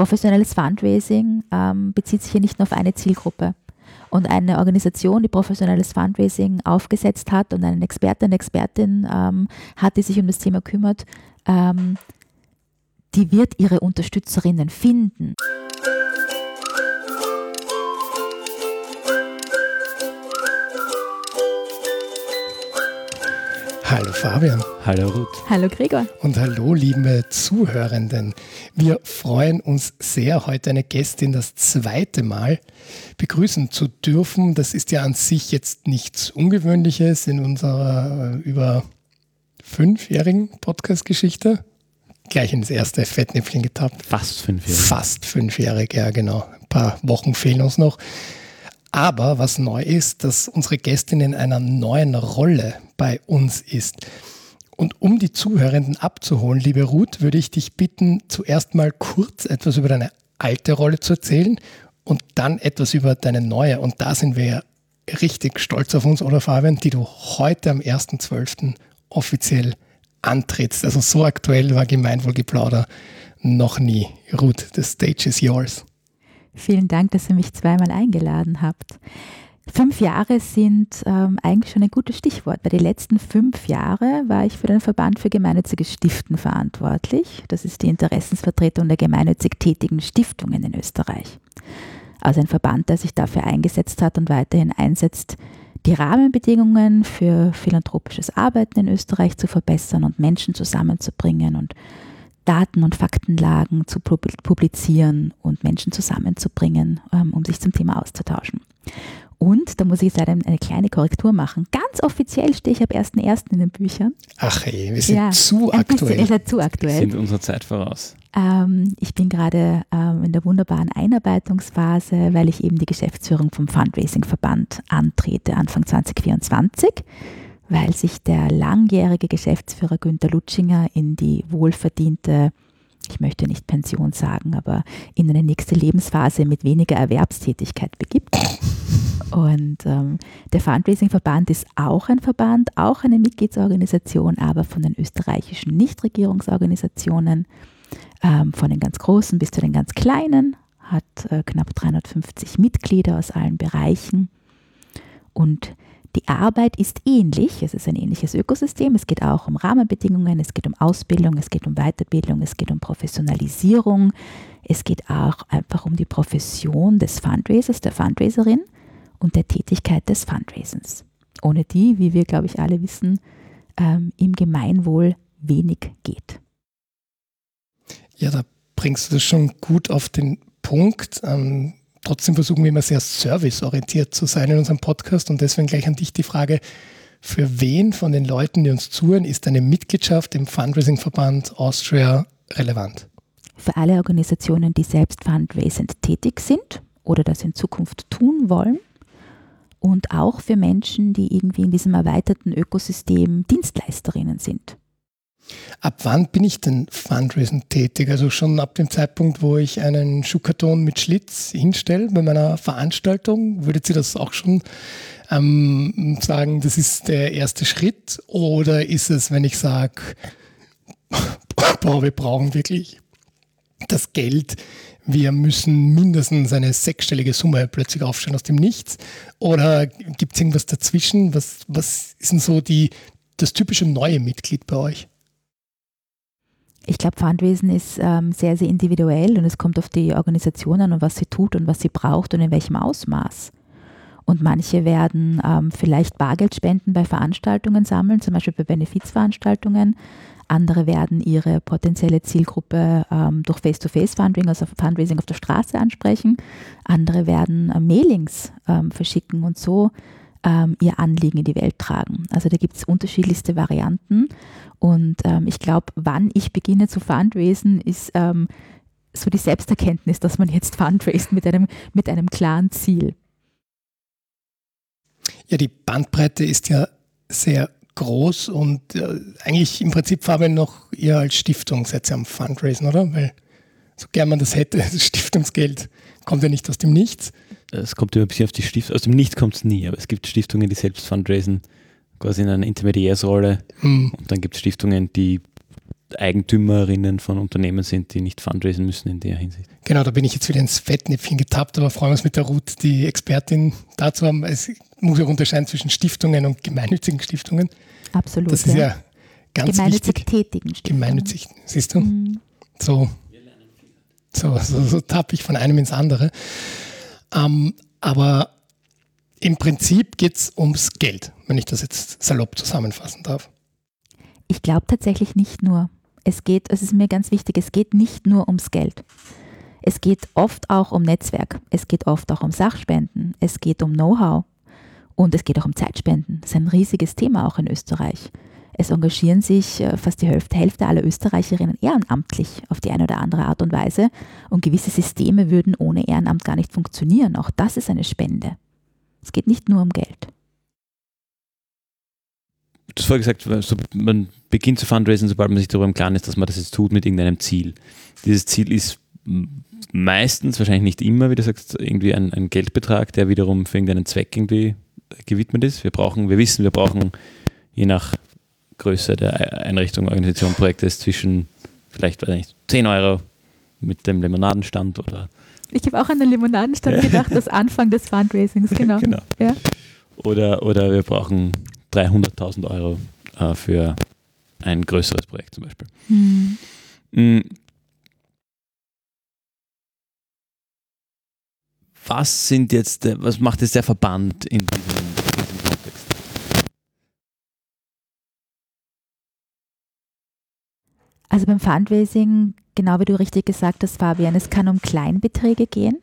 Professionelles Fundraising ähm, bezieht sich hier nicht nur auf eine Zielgruppe. Und eine Organisation, die professionelles Fundraising aufgesetzt hat und einen Experten, eine Expertin ähm, hat, die sich um das Thema kümmert, ähm, die wird ihre Unterstützerinnen finden. Hallo Fabian. Hallo Ruth. Hallo Gregor. Und hallo liebe Zuhörenden. Wir freuen uns sehr, heute eine Gästin das zweite Mal begrüßen zu dürfen. Das ist ja an sich jetzt nichts Ungewöhnliches in unserer äh, über fünfjährigen Podcast-Geschichte. Gleich ins erste Fettnäpfchen getappt. Fast fünfjährig. Fast fünfjährig, ja genau. Ein paar Wochen fehlen uns noch. Aber was neu ist, dass unsere Gästin in einer neuen Rolle bei uns ist. Und um die Zuhörenden abzuholen, liebe Ruth, würde ich dich bitten, zuerst mal kurz etwas über deine alte Rolle zu erzählen und dann etwas über deine neue. Und da sind wir ja richtig stolz auf uns, oder Fabian, die du heute am 1.12. offiziell antrittst. Also so aktuell war Gemeinwohlgeplauder noch nie. Ruth, the stage is yours. Vielen Dank, dass ihr mich zweimal eingeladen habt. Fünf Jahre sind ähm, eigentlich schon ein gutes Stichwort. Bei den letzten fünf Jahren war ich für den Verband für gemeinnütziges Stiften verantwortlich. Das ist die Interessensvertretung der gemeinnützig tätigen Stiftungen in Österreich. Also ein Verband, der sich dafür eingesetzt hat und weiterhin einsetzt, die Rahmenbedingungen für philanthropisches Arbeiten in Österreich zu verbessern und Menschen zusammenzubringen und Daten und Faktenlagen zu publizieren und Menschen zusammenzubringen, ähm, um sich zum Thema auszutauschen. Und da muss ich jetzt leider eine kleine Korrektur machen. Ganz offiziell stehe ich ab 1.1. in den Büchern. Ach hey, wir sind ja, zu aktuell. Bisschen, ist zu aktuell. Sind unserer Zeit voraus. Ähm, ich bin gerade ähm, in der wunderbaren Einarbeitungsphase, weil ich eben die Geschäftsführung vom Fundraising-Verband antrete, Anfang 2024 weil sich der langjährige Geschäftsführer Günter Lutschinger in die wohlverdiente, ich möchte nicht Pension sagen, aber in eine nächste Lebensphase mit weniger Erwerbstätigkeit begibt. Und ähm, der Fundraising-Verband ist auch ein Verband, auch eine Mitgliedsorganisation, aber von den österreichischen Nichtregierungsorganisationen, ähm, von den ganz großen bis zu den ganz kleinen, hat äh, knapp 350 Mitglieder aus allen Bereichen. Und die Arbeit ist ähnlich, es ist ein ähnliches Ökosystem, es geht auch um Rahmenbedingungen, es geht um Ausbildung, es geht um Weiterbildung, es geht um Professionalisierung, es geht auch einfach um die Profession des Fundraisers, der Fundraiserin und der Tätigkeit des Fundraisens. Ohne die, wie wir, glaube ich, alle wissen, ähm, im Gemeinwohl wenig geht. Ja, da bringst du das schon gut auf den Punkt. Ähm, Trotzdem versuchen wir immer sehr serviceorientiert zu sein in unserem Podcast und deswegen gleich an dich die Frage, für wen von den Leuten, die uns zuhören, ist eine Mitgliedschaft im Fundraising-Verband Austria relevant? Für alle Organisationen, die selbst fundraisend tätig sind oder das in Zukunft tun wollen und auch für Menschen, die irgendwie in diesem erweiterten Ökosystem Dienstleisterinnen sind. Ab wann bin ich denn Fundraising tätig? Also schon ab dem Zeitpunkt, wo ich einen Schuhkarton mit Schlitz hinstelle bei meiner Veranstaltung, würdet ihr das auch schon ähm, sagen, das ist der erste Schritt? Oder ist es, wenn ich sage, boah, wir brauchen wirklich das Geld, wir müssen mindestens eine sechsstellige Summe plötzlich aufstellen aus dem Nichts? Oder gibt es irgendwas dazwischen? Was, was ist denn so die, das typische neue Mitglied bei euch? Ich glaube, Fundraising ist ähm, sehr, sehr individuell und es kommt auf die Organisation an und was sie tut und was sie braucht und in welchem Ausmaß. Und manche werden ähm, vielleicht Bargeldspenden bei Veranstaltungen sammeln, zum Beispiel bei Benefizveranstaltungen. Andere werden ihre potenzielle Zielgruppe ähm, durch Face-to-Face-Fundraising, also Fundraising auf der Straße ansprechen. Andere werden äh, Mailings ähm, verschicken und so ähm, ihr Anliegen in die Welt tragen. Also da gibt es unterschiedlichste Varianten. Und ähm, ich glaube, wann ich beginne zu fundraisen, ist ähm, so die Selbsterkenntnis, dass man jetzt fundraist mit einem, mit einem klaren Ziel. Ja, die Bandbreite ist ja sehr groß und äh, eigentlich im Prinzip Fabian noch eher als Stiftung seid ihr am Fundraisen, oder? Weil so gern man das hätte, das Stiftungsgeld kommt ja nicht aus dem Nichts. Es kommt immer ein bisschen auf die Stiftung, aus dem Nichts kommt es nie, aber es gibt Stiftungen, die selbst fundraisen, quasi in einer Intermediärsrolle. Mhm. Und dann gibt es Stiftungen, die Eigentümerinnen von Unternehmen sind, die nicht fundraisen müssen in der Hinsicht. Genau, da bin ich jetzt wieder ins Fettnäpfchen getappt, aber freuen wir uns mit der Ruth, die Expertin dazu haben. Es muss auch unterscheiden zwischen Stiftungen und gemeinnützigen Stiftungen. Absolut. Das ist ja, ganz Gemeinnützig wichtig. tätigen Stiftungen. Gemeinnützig, siehst du? Mhm. So, so, so, so tappe ich von einem ins andere. Ähm, aber im Prinzip geht es ums Geld, wenn ich das jetzt salopp zusammenfassen darf. Ich glaube tatsächlich nicht nur. Es geht, es ist mir ganz wichtig, es geht nicht nur ums Geld. Es geht oft auch um Netzwerk. Es geht oft auch um Sachspenden. Es geht um Know-how. Und es geht auch um Zeitspenden. Das ist ein riesiges Thema auch in Österreich. Es engagieren sich äh, fast die Hälfte, Hälfte aller Österreicherinnen ehrenamtlich auf die eine oder andere Art und Weise. Und gewisse Systeme würden ohne Ehrenamt gar nicht funktionieren. Auch das ist eine Spende. Es geht nicht nur um Geld. Du hast vorher gesagt, so, man beginnt zu fundraisen, sobald man sich darüber im Klaren ist, dass man das jetzt tut mit irgendeinem Ziel. Dieses Ziel ist meistens, wahrscheinlich nicht immer, wie du sagst, irgendwie ein, ein Geldbetrag, der wiederum für irgendeinen Zweck irgendwie gewidmet ist. Wir brauchen, wir wissen, wir brauchen je nach Größe der Einrichtung, Organisation, Projektes zwischen vielleicht, weiß ich nicht, 10 Euro mit dem Limonadenstand oder Ich habe auch an den Limonadenstand gedacht, das Anfang des Fundraisings, genau. Genau. Ja. Oder, oder wir brauchen 300.000 Euro äh, für ein größeres Projekt zum Beispiel. Hm. Mm. Was sind jetzt, was macht jetzt der Verband in diesem Also beim Fundraising, genau wie du richtig gesagt hast, Fabian, es kann um Kleinbeträge gehen.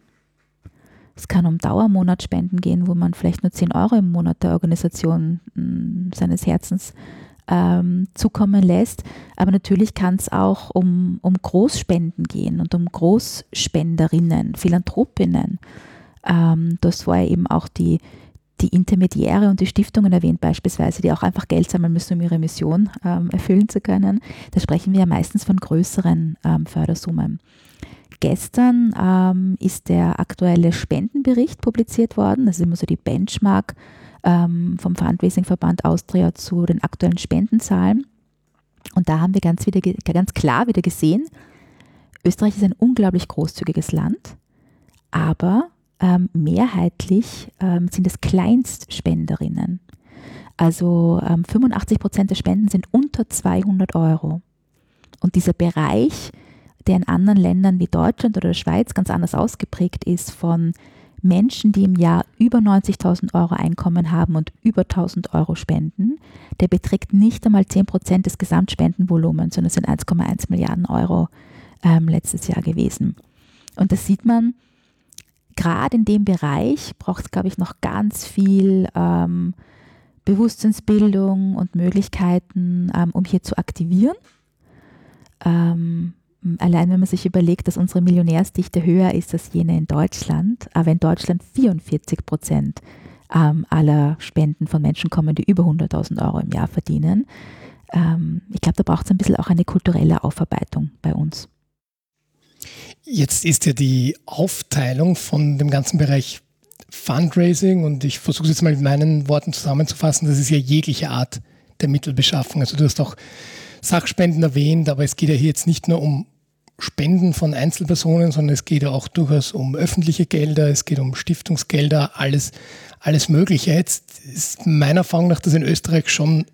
Es kann um Dauermonatsspenden gehen, wo man vielleicht nur 10 Euro im Monat der Organisation mh, seines Herzens ähm, zukommen lässt. Aber natürlich kann es auch um, um Großspenden gehen und um Großspenderinnen, Philanthropinnen. Ähm, du hast vorher eben auch die, die Intermediäre und die Stiftungen erwähnt beispielsweise, die auch einfach Geld sammeln müssen, um ihre Mission ähm, erfüllen zu können. Da sprechen wir ja meistens von größeren ähm, Fördersummen. Gestern ähm, ist der aktuelle Spendenbericht publiziert worden. Das ist immer so die Benchmark ähm, vom Fundraising-Verband Austria zu den aktuellen Spendenzahlen. Und da haben wir ganz, wieder, ganz klar wieder gesehen, Österreich ist ein unglaublich großzügiges Land, aber ähm, mehrheitlich ähm, sind es Kleinstspenderinnen. Also ähm, 85 Prozent der Spenden sind unter 200 Euro. Und dieser Bereich, der in anderen Ländern wie Deutschland oder der Schweiz ganz anders ausgeprägt ist, von Menschen, die im Jahr über 90.000 Euro Einkommen haben und über 1.000 Euro spenden, der beträgt nicht einmal 10 Prozent des Gesamtspendenvolumens, sondern es sind 1,1 Milliarden Euro ähm, letztes Jahr gewesen. Und das sieht man, gerade in dem Bereich braucht es, glaube ich, noch ganz viel ähm, Bewusstseinsbildung und Möglichkeiten, ähm, um hier zu aktivieren. Ähm, allein wenn man sich überlegt, dass unsere Millionärsdichte höher ist als jene in Deutschland, aber in Deutschland 44 Prozent ähm, aller Spenden von Menschen kommen, die über 100.000 Euro im Jahr verdienen. Ähm, ich glaube, da braucht es ein bisschen auch eine kulturelle Aufarbeitung bei uns. Jetzt ist ja die Aufteilung von dem ganzen Bereich Fundraising und ich versuche es jetzt mal mit meinen Worten zusammenzufassen, das ist ja jegliche Art der Mittelbeschaffung. Also du hast auch Sachspenden erwähnt, aber es geht ja hier jetzt nicht nur um Spenden von Einzelpersonen, sondern es geht ja auch durchaus um öffentliche Gelder, es geht um Stiftungsgelder, alles, alles Mögliche. Jetzt ist meiner Erfahrung nach das in Österreich schon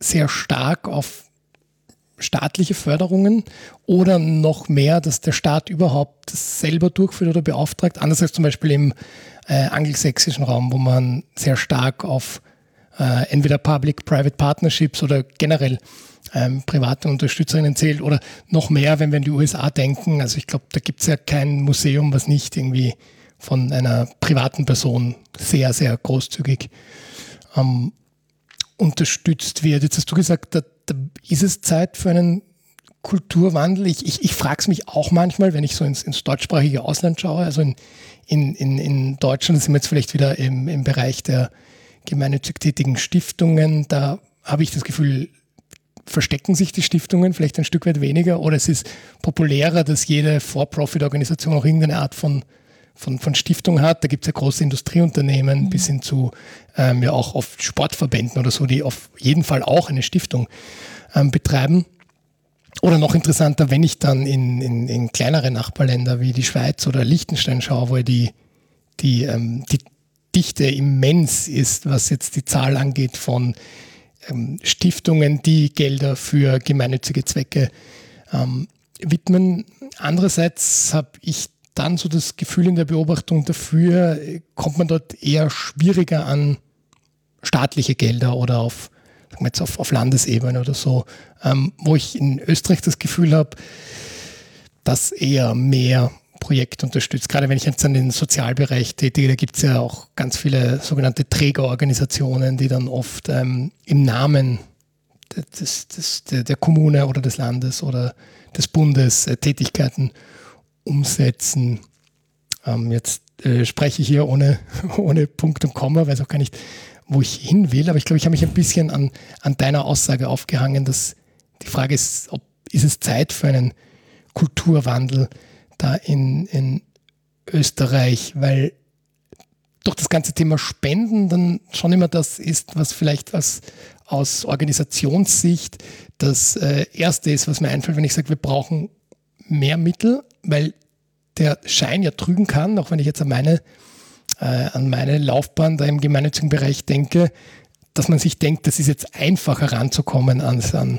sehr stark auf staatliche Förderungen oder noch mehr, dass der Staat überhaupt selber durchführt oder beauftragt, anders als zum Beispiel im äh, angelsächsischen Raum, wo man sehr stark auf äh, entweder Public-Private Partnerships oder generell ähm, private Unterstützerinnen zählt oder noch mehr, wenn wir in die USA denken. Also ich glaube, da gibt es ja kein Museum, was nicht irgendwie von einer privaten Person sehr, sehr großzügig ähm, unterstützt wird. Jetzt hast du gesagt, da, da ist es Zeit für einen Kulturwandel. Ich, ich, ich frage es mich auch manchmal, wenn ich so ins, ins deutschsprachige Ausland schaue. Also in, in, in, in Deutschland sind wir jetzt vielleicht wieder im, im Bereich der gemeinnützig tätigen Stiftungen. Da habe ich das Gefühl, verstecken sich die Stiftungen vielleicht ein Stück weit weniger oder es ist populärer, dass jede For-Profit-Organisation auch irgendeine Art von, von, von Stiftung hat. Da gibt es ja große Industrieunternehmen mhm. bis hin zu ähm, ja auch oft Sportverbänden oder so, die auf jeden Fall auch eine Stiftung ähm, betreiben. oder noch interessanter, wenn ich dann in, in, in kleinere Nachbarländer wie die Schweiz oder Liechtenstein schaue, wo die, die, ähm, die Dichte immens ist, was jetzt die Zahl angeht von ähm, Stiftungen, die Gelder für gemeinnützige Zwecke ähm, widmen. Andererseits habe ich dann so das Gefühl in der Beobachtung dafür, kommt man dort eher schwieriger an staatliche Gelder oder auf, sagen wir jetzt auf, auf Landesebene oder so, ähm, wo ich in Österreich das Gefühl habe, dass eher mehr Projekte unterstützt. Gerade wenn ich jetzt an den Sozialbereich tätige, da gibt es ja auch ganz viele sogenannte Trägerorganisationen, die dann oft ähm, im Namen des, des, der, Kommune oder des Landes oder des Bundes äh, Tätigkeiten umsetzen. Ähm, jetzt äh, spreche ich hier ohne, ohne Punkt und Komma, weiß auch gar nicht, wo ich hin will, aber ich glaube, ich habe mich ein bisschen an, an deiner Aussage aufgehangen, dass die Frage ist, ob ist es Zeit für einen Kulturwandel da in, in Österreich, weil doch das ganze Thema Spenden dann schon immer das ist, was vielleicht als, aus Organisationssicht das äh, Erste ist, was mir einfällt, wenn ich sage, wir brauchen mehr Mittel, weil der Schein ja trügen kann, auch wenn ich jetzt an meine, äh, an meine Laufbahn da im gemeinnützigen Bereich denke, dass man sich denkt, das ist jetzt einfacher ranzukommen an, an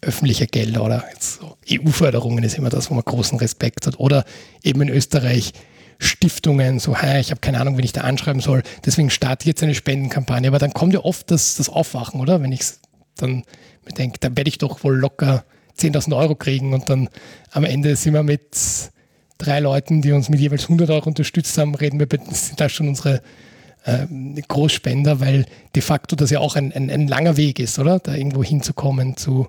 öffentliche Gelder oder so EU-Förderungen ist immer das, wo man großen Respekt hat. Oder eben in Österreich Stiftungen, so, hey, ich habe keine Ahnung, wen ich da anschreiben soll, deswegen starte ich jetzt eine Spendenkampagne. Aber dann kommt ja oft das, das Aufwachen, oder? Wenn ich dann mir denke, da werde ich doch wohl locker 10.000 Euro kriegen und dann am Ende sind wir mit drei Leuten, die uns mit jeweils 100 Euro unterstützt haben, reden wir, sind da schon unsere äh, Großspender, weil de facto das ja auch ein, ein, ein langer Weg ist, oder? Da irgendwo hinzukommen zu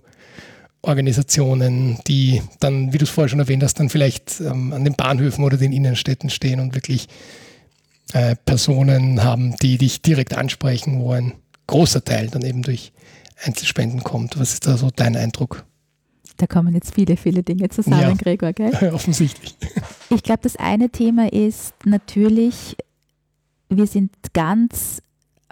Organisationen, die dann, wie du es vorher schon erwähnt hast, dann vielleicht ähm, an den Bahnhöfen oder den Innenstädten stehen und wirklich äh, Personen haben, die dich direkt ansprechen, wo ein großer Teil dann eben durch Einzelspenden kommt. Was ist da so dein Eindruck? Da kommen jetzt viele, viele Dinge zusammen, ja, Gregor, gell? Offensichtlich. Ich glaube, das eine Thema ist natürlich, wir sind ganz,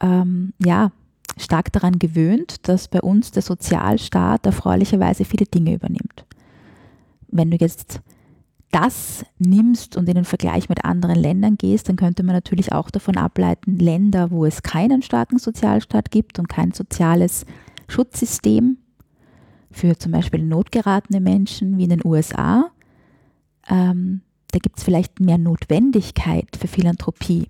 ähm, ja, stark daran gewöhnt, dass bei uns der Sozialstaat erfreulicherweise viele Dinge übernimmt. Wenn du jetzt das nimmst und in den Vergleich mit anderen Ländern gehst, dann könnte man natürlich auch davon ableiten, Länder, wo es keinen starken Sozialstaat gibt und kein soziales Schutzsystem für zum Beispiel notgeratene Menschen wie in den USA, ähm, da gibt es vielleicht mehr Notwendigkeit für Philanthropie.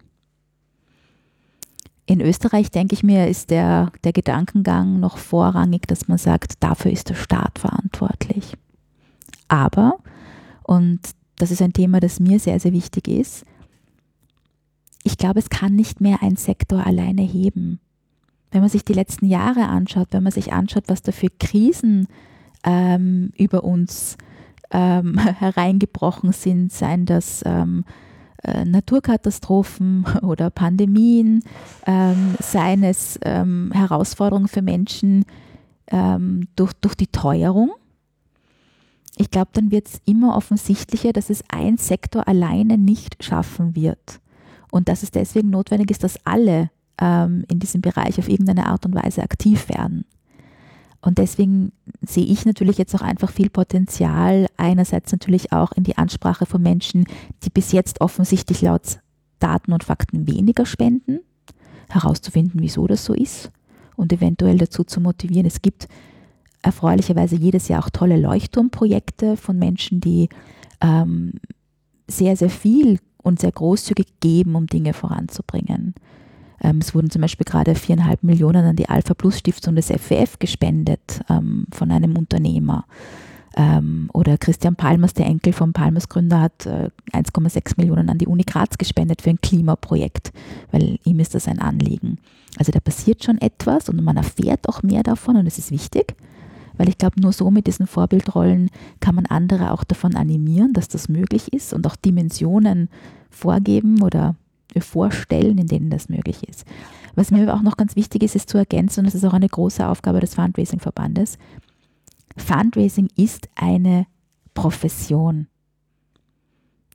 In Österreich, denke ich mir, ist der, der Gedankengang noch vorrangig, dass man sagt, dafür ist der Staat verantwortlich. Aber, und das ist ein Thema, das mir sehr, sehr wichtig ist, ich glaube, es kann nicht mehr ein Sektor alleine heben. Wenn man sich die letzten Jahre anschaut, wenn man sich anschaut, was da für Krisen ähm, über uns ähm, hereingebrochen sind, seien das ähm, äh, Naturkatastrophen oder Pandemien, ähm, seien es ähm, Herausforderungen für Menschen ähm, durch, durch die Teuerung. Ich glaube, dann wird es immer offensichtlicher, dass es ein Sektor alleine nicht schaffen wird. Und dass es deswegen notwendig ist, dass alle ähm, in diesem Bereich auf irgendeine Art und Weise aktiv werden. Und deswegen sehe ich natürlich jetzt auch einfach viel Potenzial, einerseits natürlich auch in die Ansprache von Menschen, die bis jetzt offensichtlich laut Daten und Fakten weniger spenden, herauszufinden, wieso das so ist und eventuell dazu zu motivieren. Es gibt erfreulicherweise jedes Jahr auch tolle Leuchtturmprojekte von Menschen, die ähm, sehr, sehr viel und sehr großzügig geben, um Dinge voranzubringen. Ähm, es wurden zum Beispiel gerade viereinhalb Millionen an die Alpha Plus Stiftung des FWF gespendet ähm, von einem Unternehmer. Ähm, oder Christian Palmers, der Enkel vom Palmers Gründer, hat äh, 1,6 Millionen an die Uni Graz gespendet für ein Klimaprojekt, weil ihm ist das ein Anliegen. Also da passiert schon etwas und man erfährt auch mehr davon und es ist wichtig, weil ich glaube, nur so mit diesen Vorbildrollen kann man andere auch davon animieren, dass das möglich ist und auch Dimensionen vorgeben oder vorstellen, in denen das möglich ist. Was mir aber auch noch ganz wichtig ist, ist zu ergänzen, und das ist auch eine große Aufgabe des Fundraising-Verbandes, Fundraising ist eine Profession.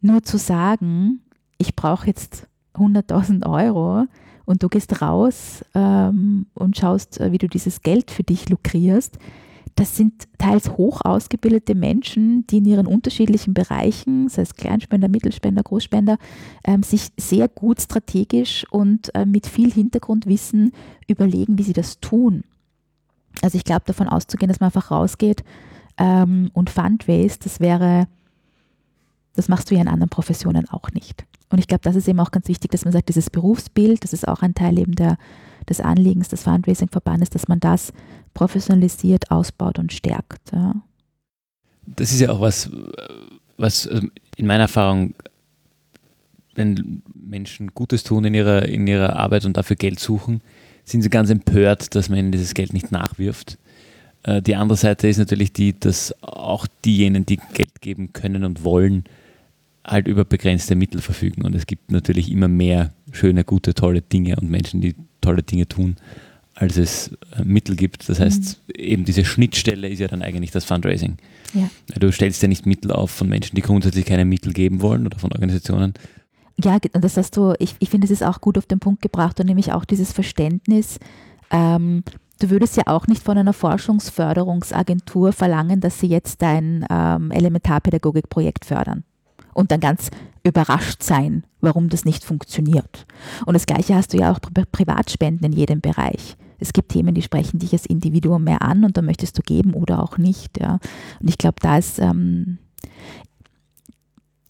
Nur zu sagen, ich brauche jetzt 100.000 Euro und du gehst raus ähm, und schaust, äh, wie du dieses Geld für dich lukrierst, das sind teils hoch ausgebildete Menschen, die in ihren unterschiedlichen Bereichen, sei es Kleinspender, Mittelspender, Großspender, ähm, sich sehr gut strategisch und äh, mit viel Hintergrundwissen überlegen, wie sie das tun. Also ich glaube, davon auszugehen, dass man einfach rausgeht ähm, und Fundraise, das wäre, das machst du ja in anderen Professionen auch nicht. Und ich glaube, das ist eben auch ganz wichtig, dass man sagt, dieses Berufsbild, das ist auch ein Teil eben der, des Anliegens des Fundraising-Verbandes, dass man das professionalisiert, ausbaut und stärkt. Ja. Das ist ja auch was, was ähm, in meiner Erfahrung, wenn Menschen Gutes tun in ihrer, in ihrer Arbeit und dafür Geld suchen, sind sie ganz empört, dass man ihnen dieses Geld nicht nachwirft. Äh, die andere Seite ist natürlich die, dass auch diejenigen, die Geld geben können und wollen, halt über begrenzte Mittel verfügen. Und es gibt natürlich immer mehr schöne, gute, tolle Dinge und Menschen, die tolle Dinge tun, als es äh, Mittel gibt. Das heißt, mhm. eben diese Schnittstelle ist ja dann eigentlich das Fundraising. Ja. Du stellst ja nicht Mittel auf von Menschen, die grundsätzlich keine Mittel geben wollen oder von Organisationen. Ja, das hast du, ich, ich finde, es ist auch gut auf den Punkt gebracht und nämlich auch dieses Verständnis, ähm, Du würdest ja auch nicht von einer Forschungsförderungsagentur verlangen, dass sie jetzt dein ähm, Elementarpädagogikprojekt fördern und dann ganz überrascht sein, warum das nicht funktioniert. Und das Gleiche hast du ja auch bei Privatspenden in jedem Bereich. Es gibt Themen, die sprechen dich als Individuum mehr an und da möchtest du geben oder auch nicht. Ja. Und ich glaube, da ist, ähm,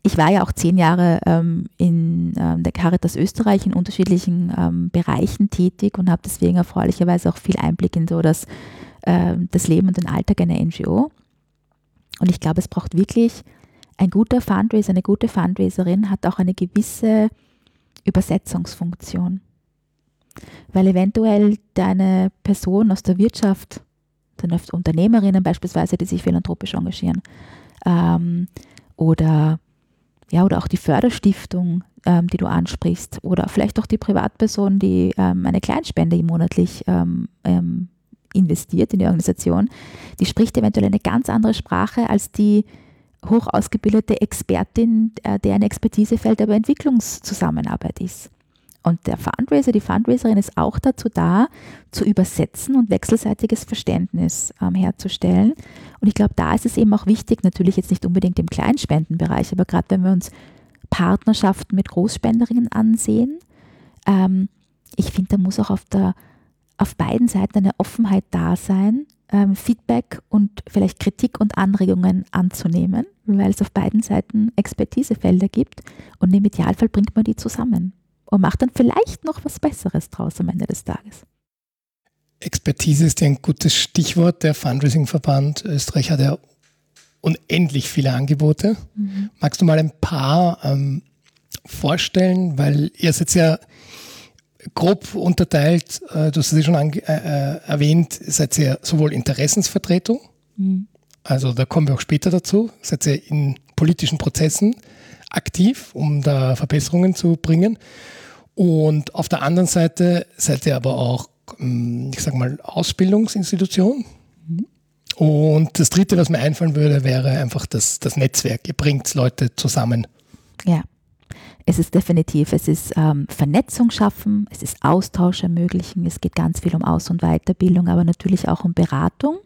ich war ja auch zehn Jahre ähm, in ähm, der Caritas Österreich in unterschiedlichen ähm, Bereichen tätig und habe deswegen erfreulicherweise auch viel Einblick in so das, äh, das Leben und den Alltag einer NGO. Und ich glaube, es braucht wirklich ein guter Fundraiser, eine gute Fundraiserin hat auch eine gewisse Übersetzungsfunktion. Weil eventuell deine Person aus der Wirtschaft, dann Unternehmerinnen beispielsweise, die sich philanthropisch engagieren, ähm, oder, ja, oder auch die Förderstiftung, ähm, die du ansprichst, oder vielleicht auch die Privatperson, die ähm, eine Kleinspende monatlich ähm, ähm, investiert in die Organisation, die spricht eventuell eine ganz andere Sprache als die hoch ausgebildete Expertin, äh, deren Expertisefeld aber Entwicklungszusammenarbeit ist. Und der Fundraiser, die Fundraiserin ist auch dazu da, zu übersetzen und wechselseitiges Verständnis ähm, herzustellen. Und ich glaube, da ist es eben auch wichtig, natürlich jetzt nicht unbedingt im Kleinspendenbereich, aber gerade wenn wir uns Partnerschaften mit Großspenderinnen ansehen, ähm, ich finde, da muss auch auf, der, auf beiden Seiten eine Offenheit da sein, ähm, Feedback und vielleicht Kritik und Anregungen anzunehmen, weil es auf beiden Seiten Expertisefelder gibt und im Idealfall bringt man die zusammen und macht dann vielleicht noch was Besseres draus am Ende des Tages. Expertise ist ja ein gutes Stichwort. Der Fundraising-Verband Österreich hat ja unendlich viele Angebote. Mhm. Magst du mal ein paar ähm, vorstellen? Weil ihr seid ja grob unterteilt, äh, du hast es ja schon äh, äh, erwähnt, seid ihr sowohl Interessensvertretung, mhm. also da kommen wir auch später dazu, seid ihr in politischen Prozessen aktiv, um da Verbesserungen zu bringen. Und auf der anderen Seite seid ihr aber auch, ähm, ich sage mal, Ausbildungsinstitution. Mhm. Und das Dritte, was mir einfallen würde, wäre einfach das, das Netzwerk. Ihr bringt Leute zusammen. Ja. Es ist definitiv, es ist ähm, Vernetzung schaffen, es ist Austausch ermöglichen, es geht ganz viel um Aus- und Weiterbildung, aber natürlich auch um Beratung.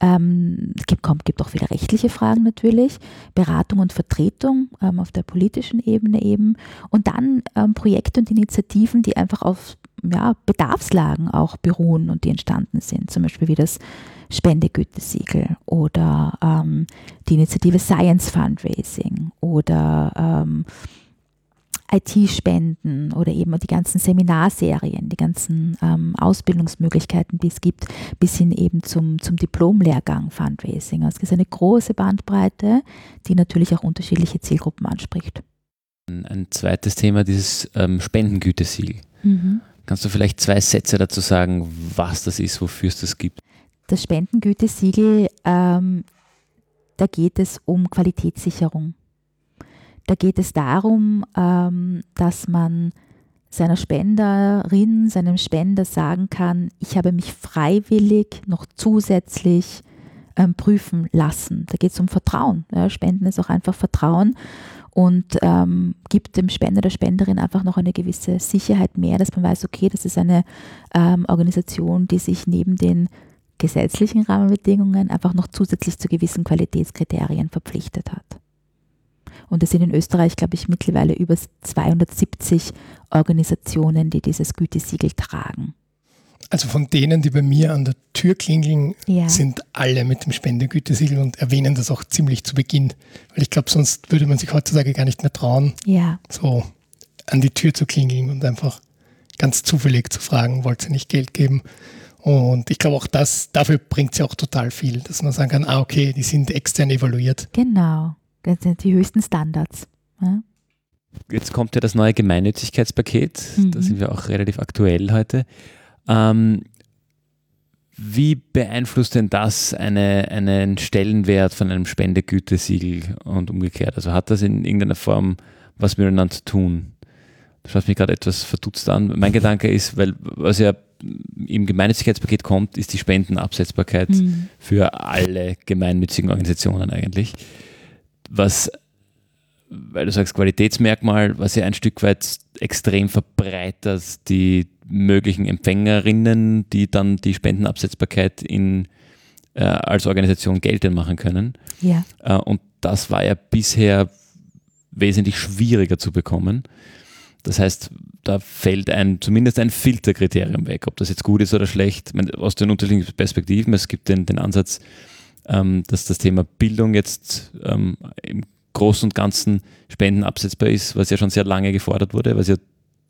Ähm, es gibt, kommt, gibt auch viele rechtliche Fragen natürlich, Beratung und Vertretung ähm, auf der politischen Ebene eben. Und dann ähm, Projekte und Initiativen, die einfach auf ja, Bedarfslagen auch beruhen und die entstanden sind, zum Beispiel wie das Spendegütesiegel oder ähm, die Initiative Science Fundraising oder ähm, IT-Spenden oder eben die ganzen Seminarserien, die ganzen ähm, Ausbildungsmöglichkeiten, die es gibt, bis hin eben zum, zum Diplomlehrgang Fundraising. Also es ist eine große Bandbreite, die natürlich auch unterschiedliche Zielgruppen anspricht. Ein zweites Thema, dieses ähm, Spendengütesiegel. Mhm. Kannst du vielleicht zwei Sätze dazu sagen, was das ist, wofür es das gibt? Das Spendengütesiegel, ähm, da geht es um Qualitätssicherung. Da geht es darum, ähm, dass man seiner Spenderin, seinem Spender sagen kann, ich habe mich freiwillig noch zusätzlich ähm, prüfen lassen. Da geht es um Vertrauen. Spenden ist auch einfach Vertrauen und ähm, gibt dem Spender, der Spenderin einfach noch eine gewisse Sicherheit mehr, dass man weiß, okay, das ist eine ähm, Organisation, die sich neben den gesetzlichen Rahmenbedingungen einfach noch zusätzlich zu gewissen Qualitätskriterien verpflichtet hat. Und es sind in Österreich, glaube ich, mittlerweile über 270 Organisationen, die dieses Gütesiegel tragen. Also von denen, die bei mir an der Tür klingeln, ja. sind alle mit dem Spendegütesiegel und erwähnen das auch ziemlich zu Beginn. Weil ich glaube, sonst würde man sich heutzutage gar nicht mehr trauen, ja. so an die Tür zu klingeln und einfach ganz zufällig zu fragen, wollt ihr nicht Geld geben? Und ich glaube auch das, dafür bringt es ja auch total viel, dass man sagen kann, ah okay, die sind extern evaluiert. Genau, die höchsten Standards. Ja? Jetzt kommt ja das neue Gemeinnützigkeitspaket, mhm. da sind wir auch relativ aktuell heute. Ähm, wie beeinflusst denn das eine, einen Stellenwert von einem Spendegütesiegel und umgekehrt? Also hat das in irgendeiner Form was miteinander zu tun? Du schaust mich gerade etwas verdutzt an. Mein Gedanke ist, weil was ja im Gemeinnützigkeitspaket kommt, ist die Spendenabsetzbarkeit mhm. für alle gemeinnützigen Organisationen eigentlich. Was, weil du sagst Qualitätsmerkmal, was ja ein Stück weit extrem verbreitert die möglichen Empfängerinnen, die dann die Spendenabsetzbarkeit in, äh, als Organisation geltend machen können. Ja. Äh, und das war ja bisher wesentlich schwieriger zu bekommen. Das heißt, da fällt ein, zumindest ein Filterkriterium weg, ob das jetzt gut ist oder schlecht, meine, aus den unterschiedlichen Perspektiven. Es gibt den, den Ansatz, ähm, dass das Thema Bildung jetzt ähm, im Großen und Ganzen spendenabsetzbar ist, was ja schon sehr lange gefordert wurde, was ja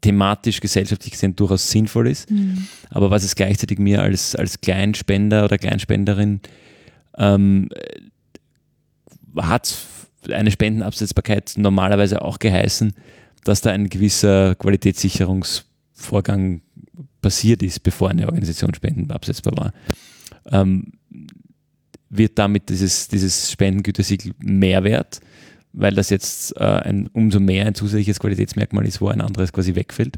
thematisch, gesellschaftlich gesehen durchaus sinnvoll ist, mhm. aber was es gleichzeitig mir als, als Kleinspender oder Kleinspenderin ähm, hat eine Spendenabsetzbarkeit normalerweise auch geheißen, dass da ein gewisser Qualitätssicherungsvorgang passiert ist, bevor eine Organisation spendenabsetzbar war. Ähm, wird damit dieses, dieses Spendengütesiegel mehr wert, weil das jetzt äh, ein, umso mehr ein zusätzliches Qualitätsmerkmal ist, wo ein anderes quasi wegfällt.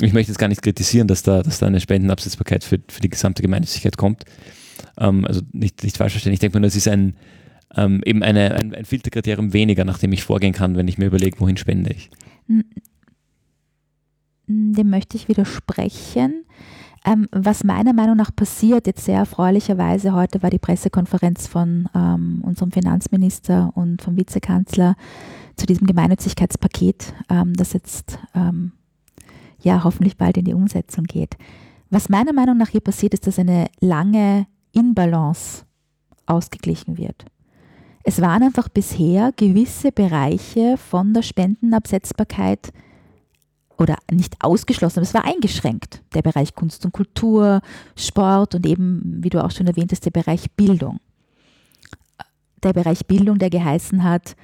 Ich möchte jetzt gar nicht kritisieren, dass da, dass da eine Spendenabsetzbarkeit für, für die gesamte Gemeinnützigkeit kommt. Ähm, also nicht, nicht falsch verstehen. Ich denke mal, das ist ein, ähm, eben eine, ein, ein Filterkriterium weniger, nach dem ich vorgehen kann, wenn ich mir überlege, wohin spende ich. Dem möchte ich widersprechen. Ähm, was meiner Meinung nach passiert, jetzt sehr erfreulicherweise, heute war die Pressekonferenz von ähm, unserem Finanzminister und vom Vizekanzler zu diesem Gemeinnützigkeitspaket, ähm, das jetzt ähm, ja hoffentlich bald in die Umsetzung geht. Was meiner Meinung nach hier passiert, ist, dass eine lange Inbalance ausgeglichen wird. Es waren einfach bisher gewisse Bereiche von der Spendenabsetzbarkeit oder nicht ausgeschlossen, aber es war eingeschränkt. Der Bereich Kunst und Kultur, Sport und eben, wie du auch schon erwähntest, der Bereich Bildung. Der Bereich Bildung, der geheißen hat,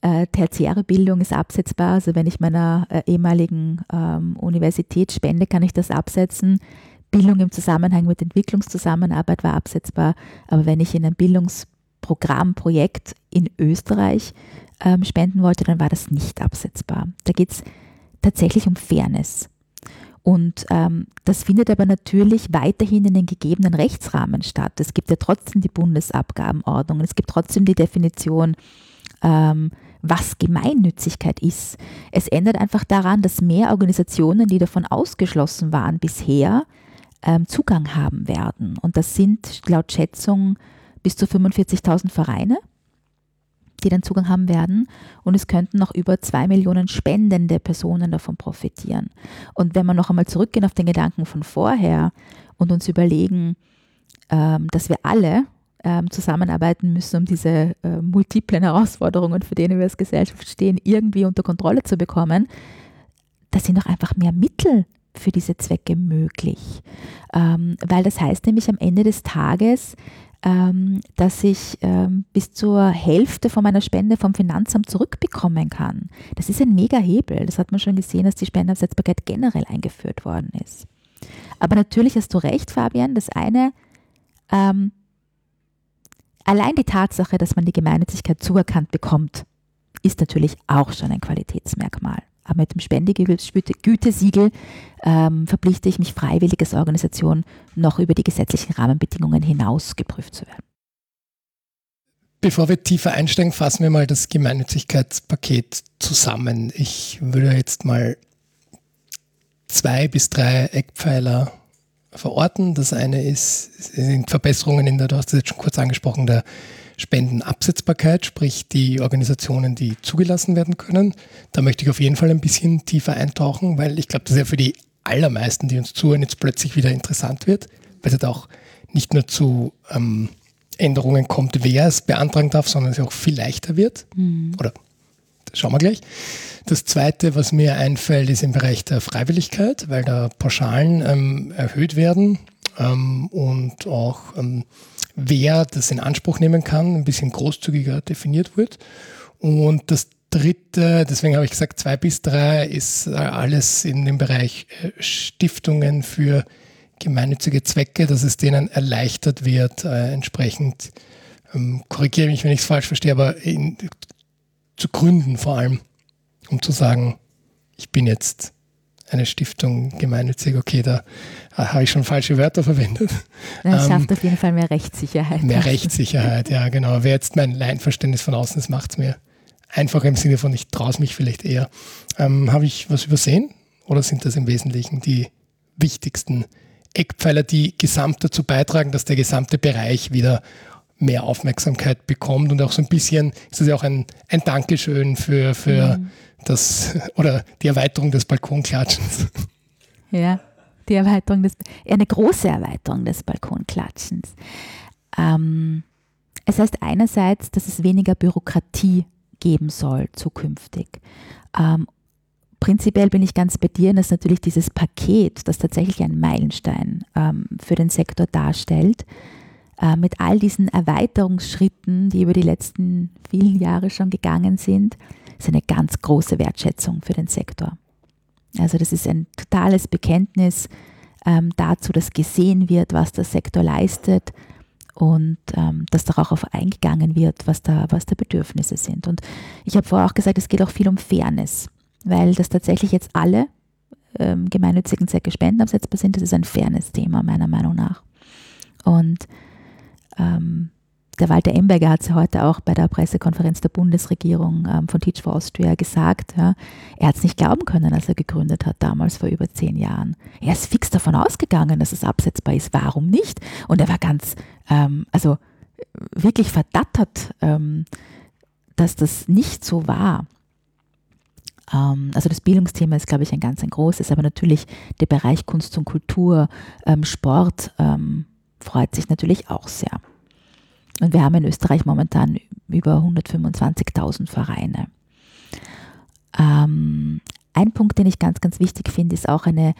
äh, tertiäre Bildung ist absetzbar. Also wenn ich meiner äh, ehemaligen ähm, Universität spende, kann ich das absetzen. Bildung im Zusammenhang mit Entwicklungszusammenarbeit war absetzbar. Aber wenn ich in ein Bildungs Programm, Projekt in Österreich ähm, spenden wollte, dann war das nicht absetzbar. Da geht es tatsächlich um Fairness. Und ähm, das findet aber natürlich weiterhin in den gegebenen Rechtsrahmen statt. Es gibt ja trotzdem die Bundesabgabenordnung, es gibt trotzdem die Definition, ähm, was Gemeinnützigkeit ist. Es ändert einfach daran, dass mehr Organisationen, die davon ausgeschlossen waren bisher, ähm, Zugang haben werden. Und das sind laut Schätzung bis zu 45.000 Vereine, die dann Zugang haben werden. Und es könnten noch über zwei Millionen spendende Personen davon profitieren. Und wenn wir noch einmal zurückgehen auf den Gedanken von vorher und uns überlegen, ähm, dass wir alle ähm, zusammenarbeiten müssen, um diese äh, multiplen Herausforderungen, für denen wir als Gesellschaft stehen, irgendwie unter Kontrolle zu bekommen, da sind doch einfach mehr Mittel für diese Zwecke möglich. Ähm, weil das heißt nämlich am Ende des Tages, dass ich ähm, bis zur Hälfte von meiner Spende vom Finanzamt zurückbekommen kann. Das ist ein mega Hebel. Das hat man schon gesehen, dass die Spendenabsetzbarkeit generell eingeführt worden ist. Aber natürlich hast du recht, Fabian. Das eine, ähm, allein die Tatsache, dass man die Gemeinnützigkeit zuerkannt bekommt, ist natürlich auch schon ein Qualitätsmerkmal. Aber mit dem Spendegütesiegel ähm, verpflichte ich mich freiwillig als Organisation noch über die gesetzlichen Rahmenbedingungen hinaus geprüft zu werden. Bevor wir tiefer einsteigen, fassen wir mal das Gemeinnützigkeitspaket zusammen. Ich würde jetzt mal zwei bis drei Eckpfeiler verorten. Das eine ist, sind Verbesserungen in der, du hast es jetzt schon kurz angesprochen, der Spendenabsetzbarkeit, sprich die Organisationen, die zugelassen werden können. Da möchte ich auf jeden Fall ein bisschen tiefer eintauchen, weil ich glaube, dass ja für die allermeisten, die uns zuhören, jetzt plötzlich wieder interessant wird, weil es halt auch nicht nur zu ähm, Änderungen kommt, wer es beantragen darf, sondern es auch viel leichter wird. Mhm. Oder schauen wir gleich. Das Zweite, was mir einfällt, ist im Bereich der Freiwilligkeit, weil da Pauschalen ähm, erhöht werden ähm, und auch ähm, wer das in Anspruch nehmen kann, ein bisschen großzügiger definiert wird. Und das Dritte, deswegen habe ich gesagt, zwei bis drei ist äh, alles in dem Bereich äh, Stiftungen für gemeinnützige Zwecke, dass es denen erleichtert wird, äh, entsprechend, ähm, korrigiere mich, wenn ich es falsch verstehe, aber in, zu gründen vor allem, um zu sagen, ich bin jetzt eine Stiftung gemeinnützig, okay, da habe ich schon falsche Wörter verwendet. Das schafft ähm, auf jeden Fall mehr Rechtssicherheit. Mehr Rechtssicherheit, ja, genau. Wer jetzt mein Laienverständnis von außen ist, macht es mir einfacher im Sinne von, ich traue es mich vielleicht eher. Ähm, habe ich was übersehen oder sind das im Wesentlichen die wichtigsten Eckpfeiler, die gesamt dazu beitragen, dass der gesamte Bereich wieder mehr Aufmerksamkeit bekommt und auch so ein bisschen ist das ja auch ein, ein Dankeschön für, für mhm. das oder die Erweiterung des Balkonklatschens. Ja, die Erweiterung des, eine große Erweiterung des Balkonklatschens. Ähm, es heißt einerseits, dass es weniger Bürokratie geben soll zukünftig. Ähm, prinzipiell bin ich ganz bei dir, dass natürlich dieses Paket, das tatsächlich ein Meilenstein ähm, für den Sektor darstellt, mit all diesen Erweiterungsschritten, die über die letzten vielen Jahre schon gegangen sind, ist eine ganz große Wertschätzung für den Sektor. Also das ist ein totales Bekenntnis ähm, dazu, dass gesehen wird, was der Sektor leistet und ähm, dass darauf eingegangen wird, was da, was da Bedürfnisse sind. Und ich habe vorher auch gesagt, es geht auch viel um Fairness, weil das tatsächlich jetzt alle ähm, gemeinnützigen Zwecke spendenabsetzbar sind. Das ist ein Fairness-Thema meiner Meinung nach. Und ähm, der Walter Emberger hat es ja heute auch bei der Pressekonferenz der Bundesregierung ähm, von Teach for Austria gesagt. Ja, er hat es nicht glauben können, als er gegründet hat, damals vor über zehn Jahren. Er ist fix davon ausgegangen, dass es absetzbar ist. Warum nicht? Und er war ganz, ähm, also wirklich verdattert, ähm, dass das nicht so war. Ähm, also das Bildungsthema ist, glaube ich, ein ganz ein großes, aber natürlich der Bereich Kunst und Kultur, ähm, Sport ähm, freut sich natürlich auch sehr. Und wir haben in Österreich momentan über 125.000 Vereine. Ähm, ein Punkt, den ich ganz, ganz wichtig finde, ist auch eine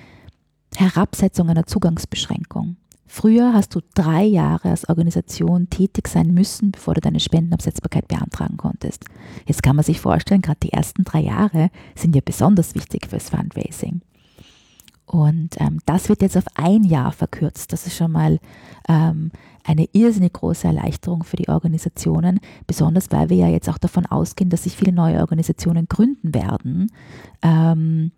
Herabsetzung einer Zugangsbeschränkung. Früher hast du drei Jahre als Organisation tätig sein müssen, bevor du deine Spendenabsetzbarkeit beantragen konntest. Jetzt kann man sich vorstellen, gerade die ersten drei Jahre sind ja besonders wichtig fürs Fundraising. Und ähm, das wird jetzt auf ein Jahr verkürzt. Das ist schon mal ähm, eine irrsinnig große Erleichterung für die Organisationen, besonders weil wir ja jetzt auch davon ausgehen, dass sich viele neue Organisationen gründen werden, ähm,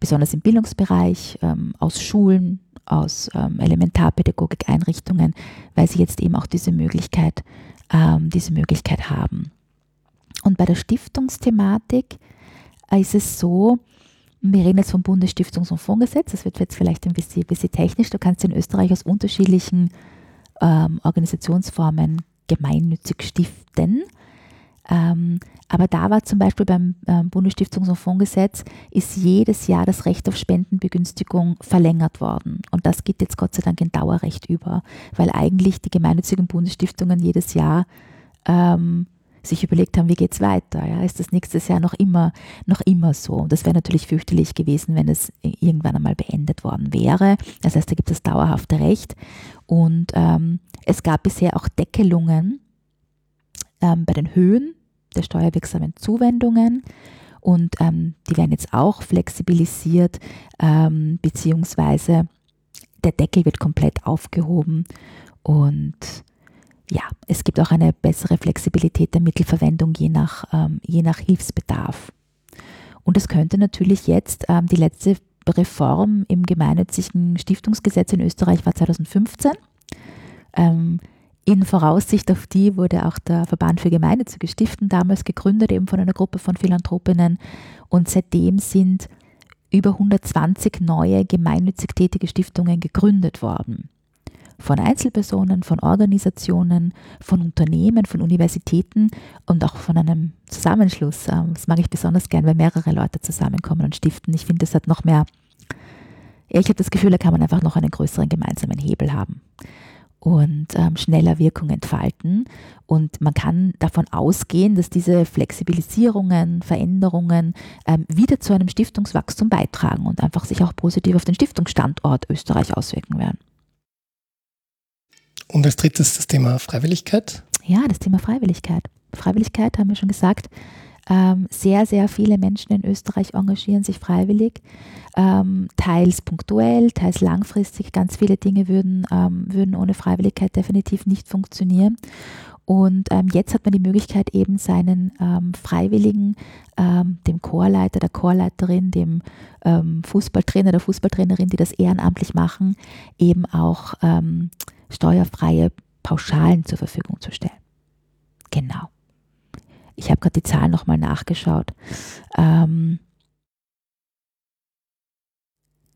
besonders im Bildungsbereich, ähm, aus Schulen, aus ähm, Elementarpädagogik-Einrichtungen, weil sie jetzt eben auch diese Möglichkeit, ähm, diese Möglichkeit haben. Und bei der Stiftungsthematik ist es so, wir reden jetzt vom Bundesstiftungs- und Fondsgesetz, das wird jetzt vielleicht ein bisschen, bisschen technisch. Du kannst in Österreich aus unterschiedlichen ähm, Organisationsformen gemeinnützig stiften. Ähm, aber da war zum Beispiel beim ähm, Bundesstiftungs- und Fondsgesetz ist jedes Jahr das Recht auf Spendenbegünstigung verlängert worden. Und das geht jetzt Gott sei Dank in Dauerrecht über, weil eigentlich die gemeinnützigen Bundesstiftungen jedes Jahr ähm, sich überlegt haben, wie geht es weiter? Ja? Ist das nächstes Jahr noch immer, noch immer so? Und das wäre natürlich fürchterlich gewesen, wenn es irgendwann einmal beendet worden wäre. Das heißt, da gibt es dauerhafte Recht. Und ähm, es gab bisher auch Deckelungen ähm, bei den Höhen der steuerwirksamen Zuwendungen. Und ähm, die werden jetzt auch flexibilisiert, ähm, beziehungsweise der Deckel wird komplett aufgehoben. Und ja, es gibt auch eine bessere Flexibilität der Mittelverwendung je nach, ähm, je nach Hilfsbedarf. Und es könnte natürlich jetzt ähm, die letzte Reform im gemeinnützigen Stiftungsgesetz in Österreich war 2015. Ähm, in Voraussicht auf die wurde auch der Verband für gemeinnützige Stiften damals gegründet, eben von einer Gruppe von Philanthropinnen. Und seitdem sind über 120 neue gemeinnützig tätige Stiftungen gegründet worden. Von Einzelpersonen, von Organisationen, von Unternehmen, von Universitäten und auch von einem Zusammenschluss. Ähm, das mag ich besonders gern, weil mehrere Leute zusammenkommen und stiften. Ich finde, das hat noch mehr, ich habe das Gefühl, da kann man einfach noch einen größeren gemeinsamen Hebel haben und ähm, schneller Wirkung entfalten. Und man kann davon ausgehen, dass diese Flexibilisierungen, Veränderungen ähm, wieder zu einem Stiftungswachstum beitragen und einfach sich auch positiv auf den Stiftungsstandort Österreich auswirken werden. Und als drittes das Thema Freiwilligkeit. Ja, das Thema Freiwilligkeit. Freiwilligkeit haben wir schon gesagt. Ähm, sehr, sehr viele Menschen in Österreich engagieren sich freiwillig, ähm, teils punktuell, teils langfristig. Ganz viele Dinge würden, ähm, würden ohne Freiwilligkeit definitiv nicht funktionieren. Und jetzt hat man die Möglichkeit, eben seinen Freiwilligen, dem Chorleiter, der Chorleiterin, dem Fußballtrainer, der Fußballtrainerin, die das ehrenamtlich machen, eben auch ähm, steuerfreie Pauschalen zur Verfügung zu stellen. Genau. Ich habe gerade die Zahlen nochmal nachgeschaut. Ähm,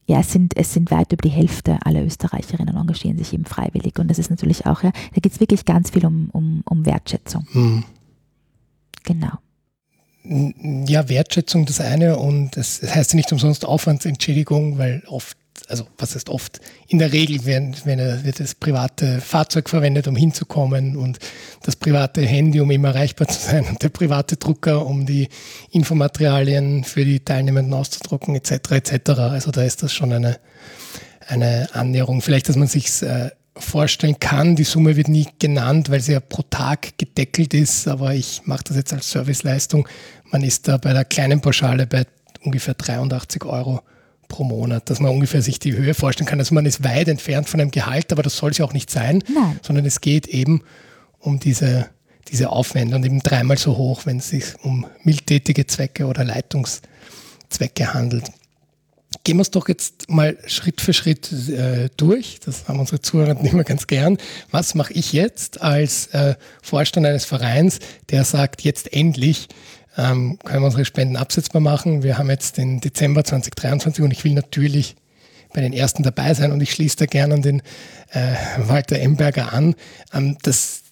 ja, es sind, es sind weit über die Hälfte aller Österreicherinnen engagieren sich eben freiwillig. Und das ist natürlich auch, ja, da geht es wirklich ganz viel um, um, um Wertschätzung. Hm. Genau. Ja, Wertschätzung das eine und es das heißt ja nicht umsonst Aufwandsentschädigung, weil oft also was heißt oft, in der Regel werden, wird das private Fahrzeug verwendet, um hinzukommen und das private Handy, um immer erreichbar zu sein und der private Drucker, um die Infomaterialien für die Teilnehmenden auszudrucken etc. etc. Also da ist das schon eine, eine Annäherung. Vielleicht, dass man sich äh, vorstellen kann. Die Summe wird nie genannt, weil sie ja pro Tag gedeckelt ist, aber ich mache das jetzt als Serviceleistung. Man ist da bei der kleinen Pauschale bei ungefähr 83 Euro pro Monat, dass man ungefähr sich die Höhe vorstellen kann. Also man ist weit entfernt von einem Gehalt, aber das soll es ja auch nicht sein, Nein. sondern es geht eben um diese, diese Aufwände und eben dreimal so hoch, wenn es sich um mildtätige Zwecke oder Leitungszwecke handelt. Gehen wir es doch jetzt mal Schritt für Schritt äh, durch. Das haben unsere Zuhörer nicht mehr ganz gern. Was mache ich jetzt als äh, Vorstand eines Vereins, der sagt, jetzt endlich ähm, können wir unsere Spenden absetzbar machen. Wir haben jetzt den Dezember 2023 und ich will natürlich bei den ersten dabei sein und ich schließe da gerne an den äh, Walter Emberger an. Ähm, das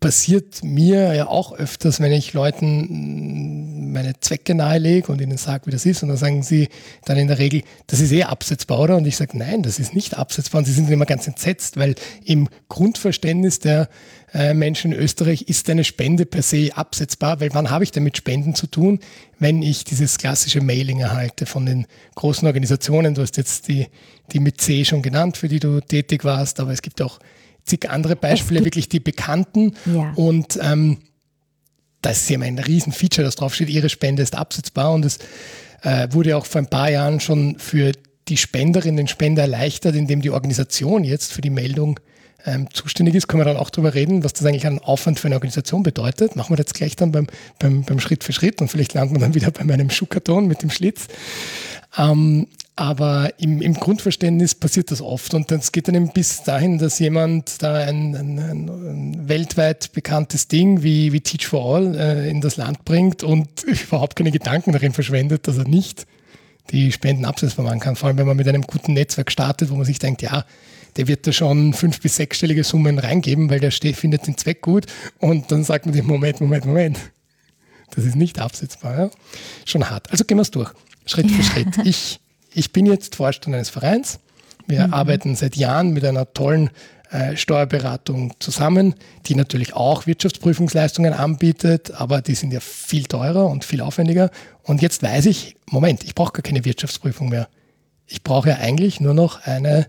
passiert mir ja auch öfters, wenn ich Leuten meine Zwecke nahelege und ihnen sage, wie das ist. Und dann sagen sie dann in der Regel, das ist eh absetzbar, oder? Und ich sage, nein, das ist nicht absetzbar. Und sie sind immer ganz entsetzt, weil im Grundverständnis der äh, Menschen in Österreich ist eine Spende per se absetzbar, weil wann habe ich denn mit Spenden zu tun, wenn ich dieses klassische Mailing erhalte von den großen Organisationen. Du hast jetzt die, die mit C schon genannt, für die du tätig warst, aber es gibt auch zig andere Beispiele, wirklich die bekannten. Ja. Und ähm, das ist ja ein Riesenfeature, das draufsteht, Ihre Spende ist absetzbar und es äh, wurde auch vor ein paar Jahren schon für die Spenderin, den Spender erleichtert, indem die Organisation jetzt für die Meldung ähm, zuständig ist, können wir dann auch darüber reden, was das eigentlich an Aufwand für eine Organisation bedeutet. Machen wir das gleich dann beim, beim, beim Schritt für Schritt und vielleicht landen wir dann wieder bei meinem Schuhkarton mit dem Schlitz. Ähm, aber im, im, Grundverständnis passiert das oft und es geht dann eben bis dahin, dass jemand da ein, ein, ein weltweit bekanntes Ding wie, wie Teach for All äh, in das Land bringt und überhaupt keine Gedanken darin verschwendet, dass er nicht die Spenden absetzbar machen kann. Vor allem, wenn man mit einem guten Netzwerk startet, wo man sich denkt, ja, der wird da schon fünf- bis sechsstellige Summen reingeben, weil der steht, findet den Zweck gut und dann sagt man dem Moment, Moment, Moment. Das ist nicht absetzbar. Ja? Schon hart. Also gehen wir es durch. Schritt für Schritt. Ich ich bin jetzt Vorstand eines Vereins. Wir mhm. arbeiten seit Jahren mit einer tollen äh, Steuerberatung zusammen, die natürlich auch Wirtschaftsprüfungsleistungen anbietet, aber die sind ja viel teurer und viel aufwendiger. Und jetzt weiß ich, Moment, ich brauche gar keine Wirtschaftsprüfung mehr. Ich brauche ja eigentlich nur noch eine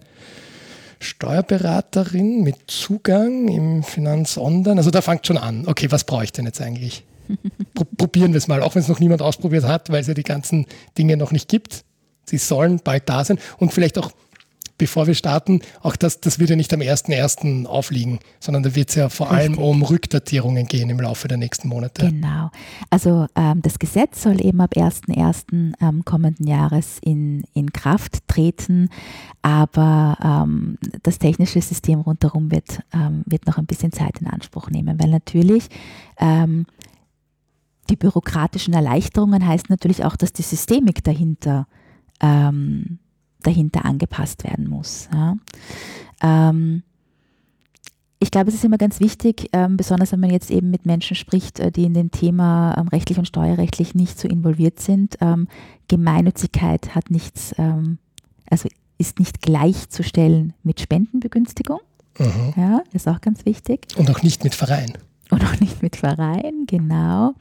Steuerberaterin mit Zugang im Finanzonline. Also da fängt schon an. Okay, was brauche ich denn jetzt eigentlich? Probieren wir es mal, auch wenn es noch niemand ausprobiert hat, weil es ja die ganzen Dinge noch nicht gibt. Sie sollen bald da sein und vielleicht auch, bevor wir starten, auch das, das wird ja nicht am 1.1. aufliegen, sondern da wird es ja vor Richtig. allem um Rückdatierungen gehen im Laufe der nächsten Monate. Genau. Also ähm, das Gesetz soll eben ab 1.1. Ähm, kommenden Jahres in, in Kraft treten, aber ähm, das technische System rundherum wird, ähm, wird noch ein bisschen Zeit in Anspruch nehmen, weil natürlich ähm, die bürokratischen Erleichterungen heißen natürlich auch, dass die Systemik dahinter ähm, dahinter angepasst werden muss. Ja. Ähm, ich glaube, es ist immer ganz wichtig, ähm, besonders wenn man jetzt eben mit Menschen spricht, äh, die in dem Thema ähm, rechtlich und steuerrechtlich nicht so involviert sind. Ähm, Gemeinnützigkeit hat nichts, ähm, also ist nicht gleichzustellen mit Spendenbegünstigung. Mhm. Ja, ist auch ganz wichtig. Und auch nicht mit Verein und auch nicht mit Verein, genau.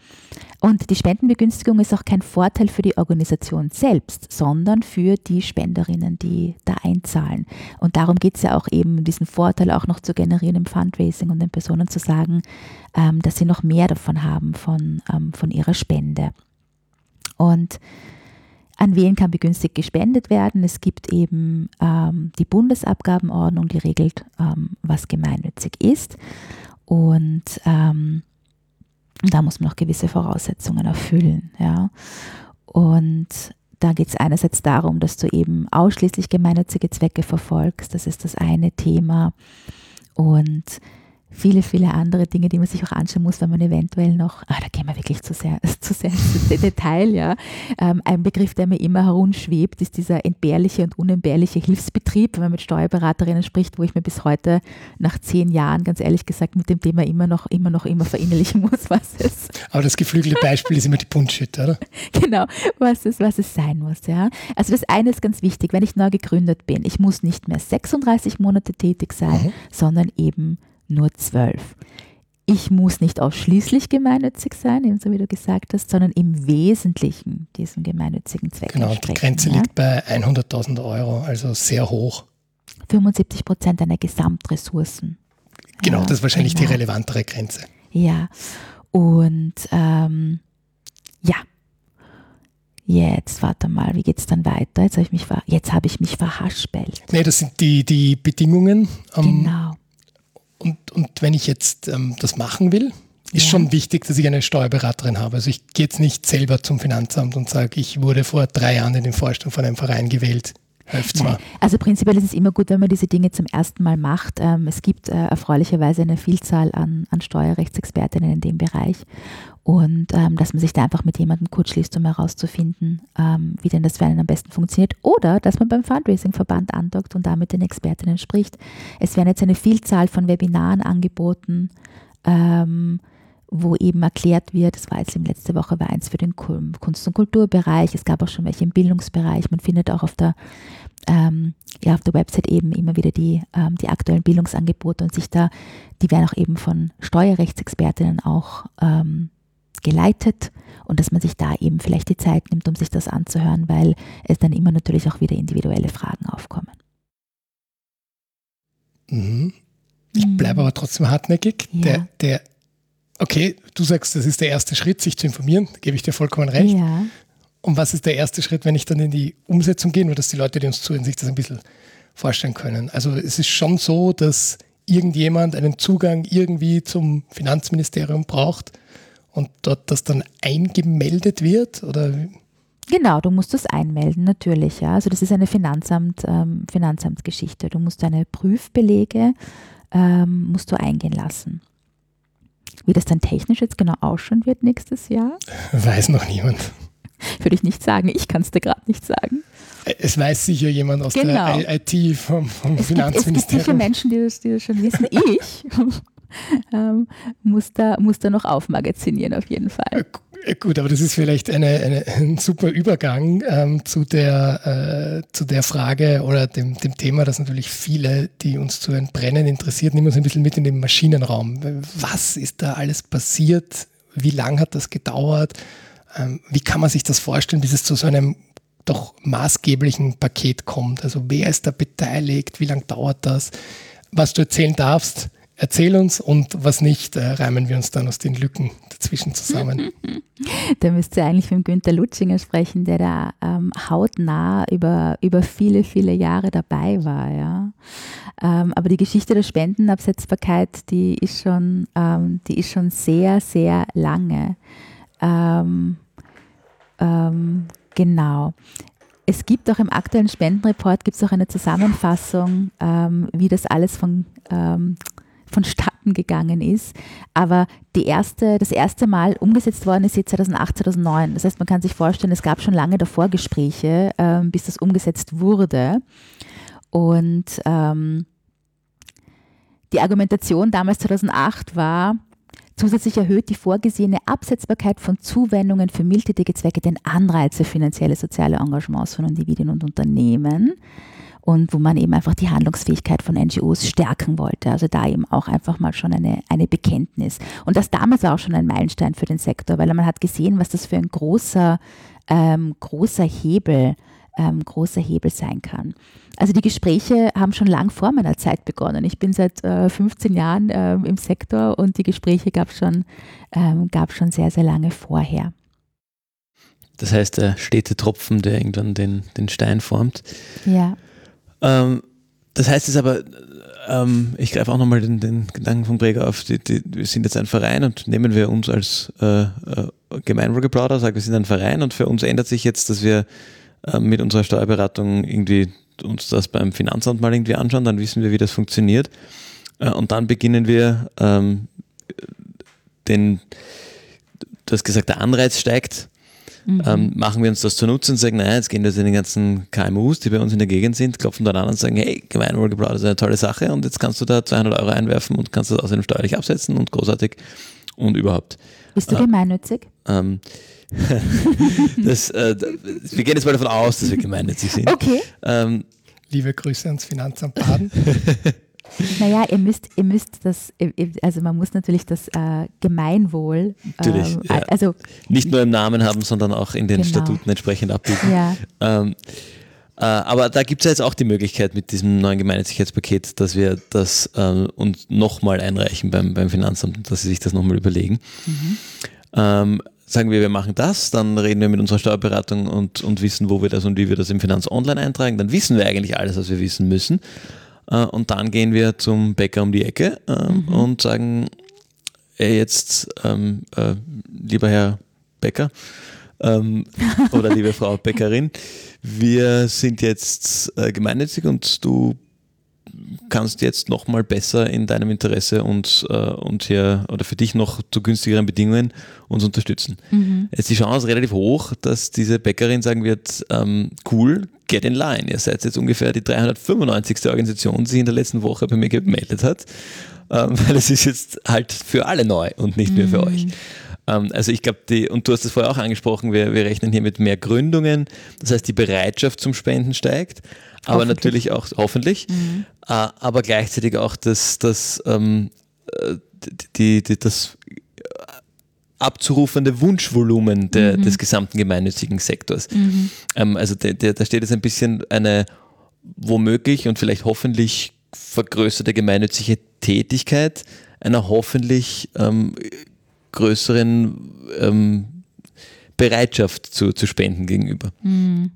Und die Spendenbegünstigung ist auch kein Vorteil für die Organisation selbst, sondern für die Spenderinnen, die da einzahlen. Und darum geht es ja auch eben, diesen Vorteil auch noch zu generieren im Fundraising und den Personen zu sagen, ähm, dass sie noch mehr davon haben, von, ähm, von ihrer Spende. Und an wen kann begünstigt gespendet werden? Es gibt eben ähm, die Bundesabgabenordnung, die regelt, ähm, was gemeinnützig ist. Und ähm, da muss man noch gewisse Voraussetzungen erfüllen. Ja. Und da geht es einerseits darum, dass du eben ausschließlich gemeinnützige Zwecke verfolgst. Das ist das eine Thema. Und viele, viele andere Dinge, die man sich auch anschauen muss, wenn man eventuell noch, ah, da gehen wir wirklich zu sehr, zu sehr ins Detail, ja. Ähm, ein Begriff, der mir immer herumschwebt, ist dieser entbehrliche und unentbehrliche Hilfsbetrieb, wenn man mit Steuerberaterinnen spricht, wo ich mir bis heute nach zehn Jahren, ganz ehrlich gesagt, mit dem Thema immer noch, immer noch immer verinnerlichen muss, was es. Aber das geflügelte Beispiel ist immer die Bullshit, oder? Genau, was es, was es sein muss, ja. Also das eine ist ganz wichtig, wenn ich neu gegründet bin, ich muss nicht mehr 36 Monate tätig sein, mhm. sondern eben nur zwölf. Ich muss nicht ausschließlich gemeinnützig sein, ebenso wie du gesagt hast, sondern im Wesentlichen diesen gemeinnützigen Zweck Genau, die Grenze ja? liegt bei 100.000 Euro, also sehr hoch. 75 Prozent deiner Gesamtressourcen. Genau, ja, das ist wahrscheinlich genau. die relevantere Grenze. Ja, und ähm, ja, Jetzt, warte mal, wie geht es dann weiter? Jetzt habe ich mich, jetzt hab ich mich verhaspelt. Nee, das sind die, die Bedingungen. Ähm, genau. Und, und wenn ich jetzt ähm, das machen will, ist ja. schon wichtig, dass ich eine Steuerberaterin habe. Also ich gehe jetzt nicht selber zum Finanzamt und sage, ich wurde vor drei Jahren in den Vorstand von einem Verein gewählt. Zwar. Also prinzipiell ist es immer gut, wenn man diese Dinge zum ersten Mal macht. Ähm, es gibt äh, erfreulicherweise eine Vielzahl an, an Steuerrechtsexpertinnen in dem Bereich und ähm, dass man sich da einfach mit jemandem kurz schließt, um herauszufinden, ähm, wie denn das für einen am besten funktioniert oder dass man beim Fundraising-Verband andockt und da mit den Expertinnen spricht. Es werden jetzt eine Vielzahl von Webinaren angeboten, ähm, wo eben erklärt wird, das war jetzt im letzte Woche war eins für den Kunst- und Kulturbereich, es gab auch schon welche im Bildungsbereich, man findet auch auf der ähm, ja, auf der Website eben immer wieder die, ähm, die aktuellen Bildungsangebote und sich da, die werden auch eben von Steuerrechtsexpertinnen auch ähm, geleitet und dass man sich da eben vielleicht die Zeit nimmt, um sich das anzuhören, weil es dann immer natürlich auch wieder individuelle Fragen aufkommen. Mhm. Ich mhm. bleibe aber trotzdem hartnäckig. Ja. Der, der, okay, du sagst, das ist der erste Schritt, sich zu informieren, da gebe ich dir vollkommen recht. Ja. Und was ist der erste Schritt, wenn ich dann in die Umsetzung gehe, nur dass die Leute, die uns zuhören, sich das ein bisschen vorstellen können? Also es ist schon so, dass irgendjemand einen Zugang irgendwie zum Finanzministerium braucht und dort das dann eingemeldet wird? Oder? Genau, du musst das einmelden, natürlich. Ja. Also das ist eine Finanzamt, ähm, Finanzamtsgeschichte. Du musst deine Prüfbelege ähm, musst du eingehen lassen. Wie das dann technisch jetzt genau ausschauen wird nächstes Jahr? Weiß noch niemand. Würde ich nicht sagen. Ich kann es dir gerade nicht sagen. Es weiß sicher jemand aus genau. der IT vom, vom es Finanzministerium. Gibt, es gibt sicher Menschen, die das, die das schon wissen. Ich ähm, muss, da, muss da noch aufmagazinieren auf jeden Fall. Gut, aber das ist vielleicht eine, eine, ein super Übergang ähm, zu, der, äh, zu der Frage oder dem, dem Thema, das natürlich viele, die uns zu Brennen interessiert, nehmen uns ein bisschen mit in den Maschinenraum. Was ist da alles passiert? Wie lange hat das gedauert? Ähm, wie kann man sich das vorstellen, bis es zu so einem doch maßgeblichen Paket kommt? Also wer ist da beteiligt? Wie lange dauert das? Was du erzählen darfst, Erzähl uns und was nicht, äh, reimen wir uns dann aus den Lücken dazwischen zusammen. da müsst ihr eigentlich mit Günter Lutschinger sprechen, der da ähm, hautnah über, über viele, viele Jahre dabei war. Ja. Ähm, aber die Geschichte der Spendenabsetzbarkeit, die ist schon, ähm, die ist schon sehr, sehr lange. Ähm, ähm, genau. Es gibt auch im aktuellen Spendenreport gibt es auch eine Zusammenfassung, ähm, wie das alles von, ähm, vonstatten gegangen ist. Aber die erste, das erste Mal umgesetzt worden ist jetzt 2008, 2009. Das heißt, man kann sich vorstellen, es gab schon lange davor Gespräche, ähm, bis das umgesetzt wurde. Und ähm, die Argumentation damals 2008 war, Zusätzlich erhöht die vorgesehene Absetzbarkeit von Zuwendungen für mildtätige Zwecke den Anreiz für finanzielle soziale Engagements von Individuen und Unternehmen und wo man eben einfach die Handlungsfähigkeit von NGOs stärken wollte. Also da eben auch einfach mal schon eine, eine Bekenntnis. Und das damals war auch schon ein Meilenstein für den Sektor, weil man hat gesehen, was das für ein großer, ähm, großer Hebel ähm, großer Hebel sein kann. Also die Gespräche haben schon lang vor meiner Zeit begonnen. Ich bin seit äh, 15 Jahren äh, im Sektor und die Gespräche gab es schon, ähm, schon sehr, sehr lange vorher. Das heißt, der stete Tropfen, der irgendwann den, den Stein formt. Ja. Ähm, das heißt es aber, ähm, ich greife auch nochmal den, den Gedanken von Breger auf, die, die, wir sind jetzt ein Verein und nehmen wir uns als äh, äh, Gemeinwohlgeplauder, sagen wir sind ein Verein und für uns ändert sich jetzt, dass wir äh, mit unserer Steuerberatung irgendwie uns das beim Finanzamt mal irgendwie anschauen, dann wissen wir, wie das funktioniert. Äh, und dann beginnen wir ähm, den, du hast gesagt, der Anreiz steigt Mhm. Ähm, machen wir uns das zunutze und sagen, naja, jetzt gehen wir zu den ganzen KMUs, die bei uns in der Gegend sind, klopfen dann an und sagen, hey, Gemeinwohlgebrauch ist eine tolle Sache und jetzt kannst du da 200 Euro einwerfen und kannst das außerdem steuerlich absetzen und großartig und überhaupt. Bist du äh, gemeinnützig? Ähm, das, äh, wir gehen jetzt mal davon aus, dass wir gemeinnützig sind. Okay. Ähm, Liebe Grüße ans Finanzamt Baden. Naja, ihr müsst, ihr müsst das, also man muss natürlich das äh, Gemeinwohl, natürlich, ähm, ja. also nicht nur im Namen haben, sondern auch in den genau. Statuten entsprechend abbilden. Ja. Ähm, äh, aber da gibt es ja jetzt auch die Möglichkeit mit diesem neuen Gemeinnützigkeitspaket, dass wir das äh, uns nochmal einreichen beim, beim Finanzamt, dass sie sich das nochmal überlegen. Mhm. Ähm, sagen wir, wir machen das, dann reden wir mit unserer Steuerberatung und, und wissen, wo wir das und wie wir das im Finanz online eintragen. Dann wissen wir eigentlich alles, was wir wissen müssen. Äh, und dann gehen wir zum Bäcker um die Ecke äh, mhm. und sagen, ey, jetzt, ähm, äh, lieber Herr Bäcker ähm, oder liebe Frau Bäckerin, wir sind jetzt äh, gemeinnützig und du kannst jetzt noch mal besser in deinem Interesse und, äh, und hier oder für dich noch zu günstigeren Bedingungen uns unterstützen. Mhm. Jetzt ist die Chance relativ hoch, dass diese Bäckerin sagen wird, ähm, cool, get in line. Ihr seid jetzt ungefähr die 395. Organisation, die sich in der letzten Woche bei mir gemeldet hat, ähm, weil es ist jetzt halt für alle neu und nicht mehr für mhm. euch. Ähm, also ich glaube, die, und du hast es vorher auch angesprochen, wir, wir rechnen hier mit mehr Gründungen, das heißt die Bereitschaft zum Spenden steigt, aber natürlich auch, hoffentlich, mhm. äh, aber gleichzeitig auch das, das, ähm, äh, die, die, das abzurufende Wunschvolumen der, mhm. des gesamten gemeinnützigen Sektors. Mhm. Ähm, also da steht jetzt ein bisschen eine womöglich und vielleicht hoffentlich vergrößerte gemeinnützige Tätigkeit einer hoffentlich ähm, größeren ähm, Bereitschaft zu, zu spenden gegenüber. Mhm.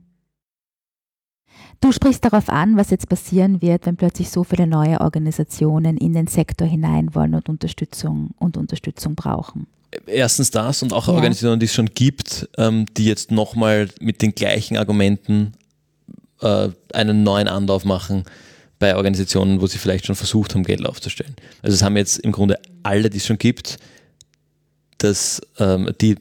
Du sprichst darauf an, was jetzt passieren wird, wenn plötzlich so viele neue Organisationen in den Sektor hinein wollen und Unterstützung und Unterstützung brauchen. Erstens das und auch ja. Organisationen, die es schon gibt, ähm, die jetzt nochmal mit den gleichen Argumenten äh, einen neuen Anlauf machen bei Organisationen, wo sie vielleicht schon versucht haben, Geld aufzustellen. Also es haben jetzt im Grunde alle, die es schon gibt, dass ähm, die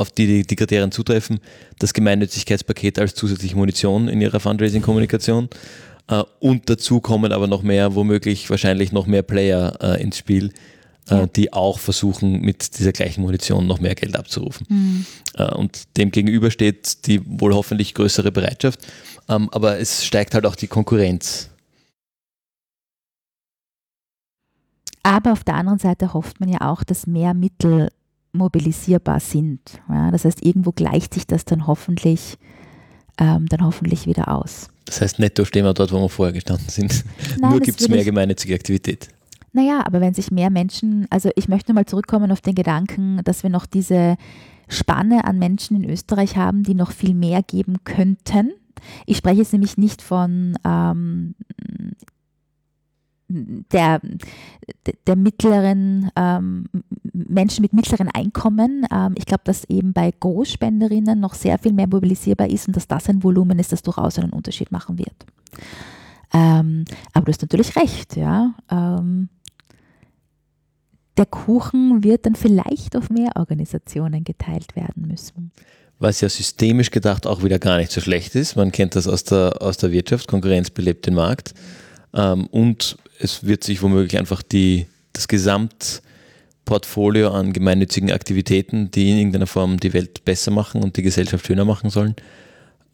auf die, die die Kriterien zutreffen, das Gemeinnützigkeitspaket als zusätzliche Munition in ihrer Fundraising-Kommunikation. Äh, und dazu kommen aber noch mehr, womöglich wahrscheinlich noch mehr Player äh, ins Spiel, äh, ja. die auch versuchen, mit dieser gleichen Munition noch mehr Geld abzurufen. Mhm. Äh, und dem gegenüber steht die wohl hoffentlich größere Bereitschaft, ähm, aber es steigt halt auch die Konkurrenz. Aber auf der anderen Seite hofft man ja auch, dass mehr Mittel mobilisierbar sind. Ja, das heißt, irgendwo gleicht sich das dann hoffentlich, ähm, dann hoffentlich wieder aus. Das heißt, netto stehen wir dort, wo wir vorher gestanden sind. Nein, Nur gibt es mehr gemeinnützige Aktivität. Naja, aber wenn sich mehr Menschen, also ich möchte mal zurückkommen auf den Gedanken, dass wir noch diese Spanne an Menschen in Österreich haben, die noch viel mehr geben könnten. Ich spreche jetzt nämlich nicht von ähm, der, der mittleren ähm, Menschen mit mittleren Einkommen. Ähm, ich glaube, dass eben bei Großspenderinnen noch sehr viel mehr mobilisierbar ist und dass das ein Volumen ist, das durchaus einen Unterschied machen wird. Ähm, aber du hast natürlich recht, ja. Ähm, der Kuchen wird dann vielleicht auf mehr Organisationen geteilt werden müssen. Was ja systemisch gedacht auch wieder gar nicht so schlecht ist. Man kennt das aus der, aus der Wirtschaft, Konkurrenz belebt den Markt. Ähm, und es wird sich womöglich einfach die, das Gesamtportfolio an gemeinnützigen Aktivitäten, die in irgendeiner Form die Welt besser machen und die Gesellschaft schöner machen sollen,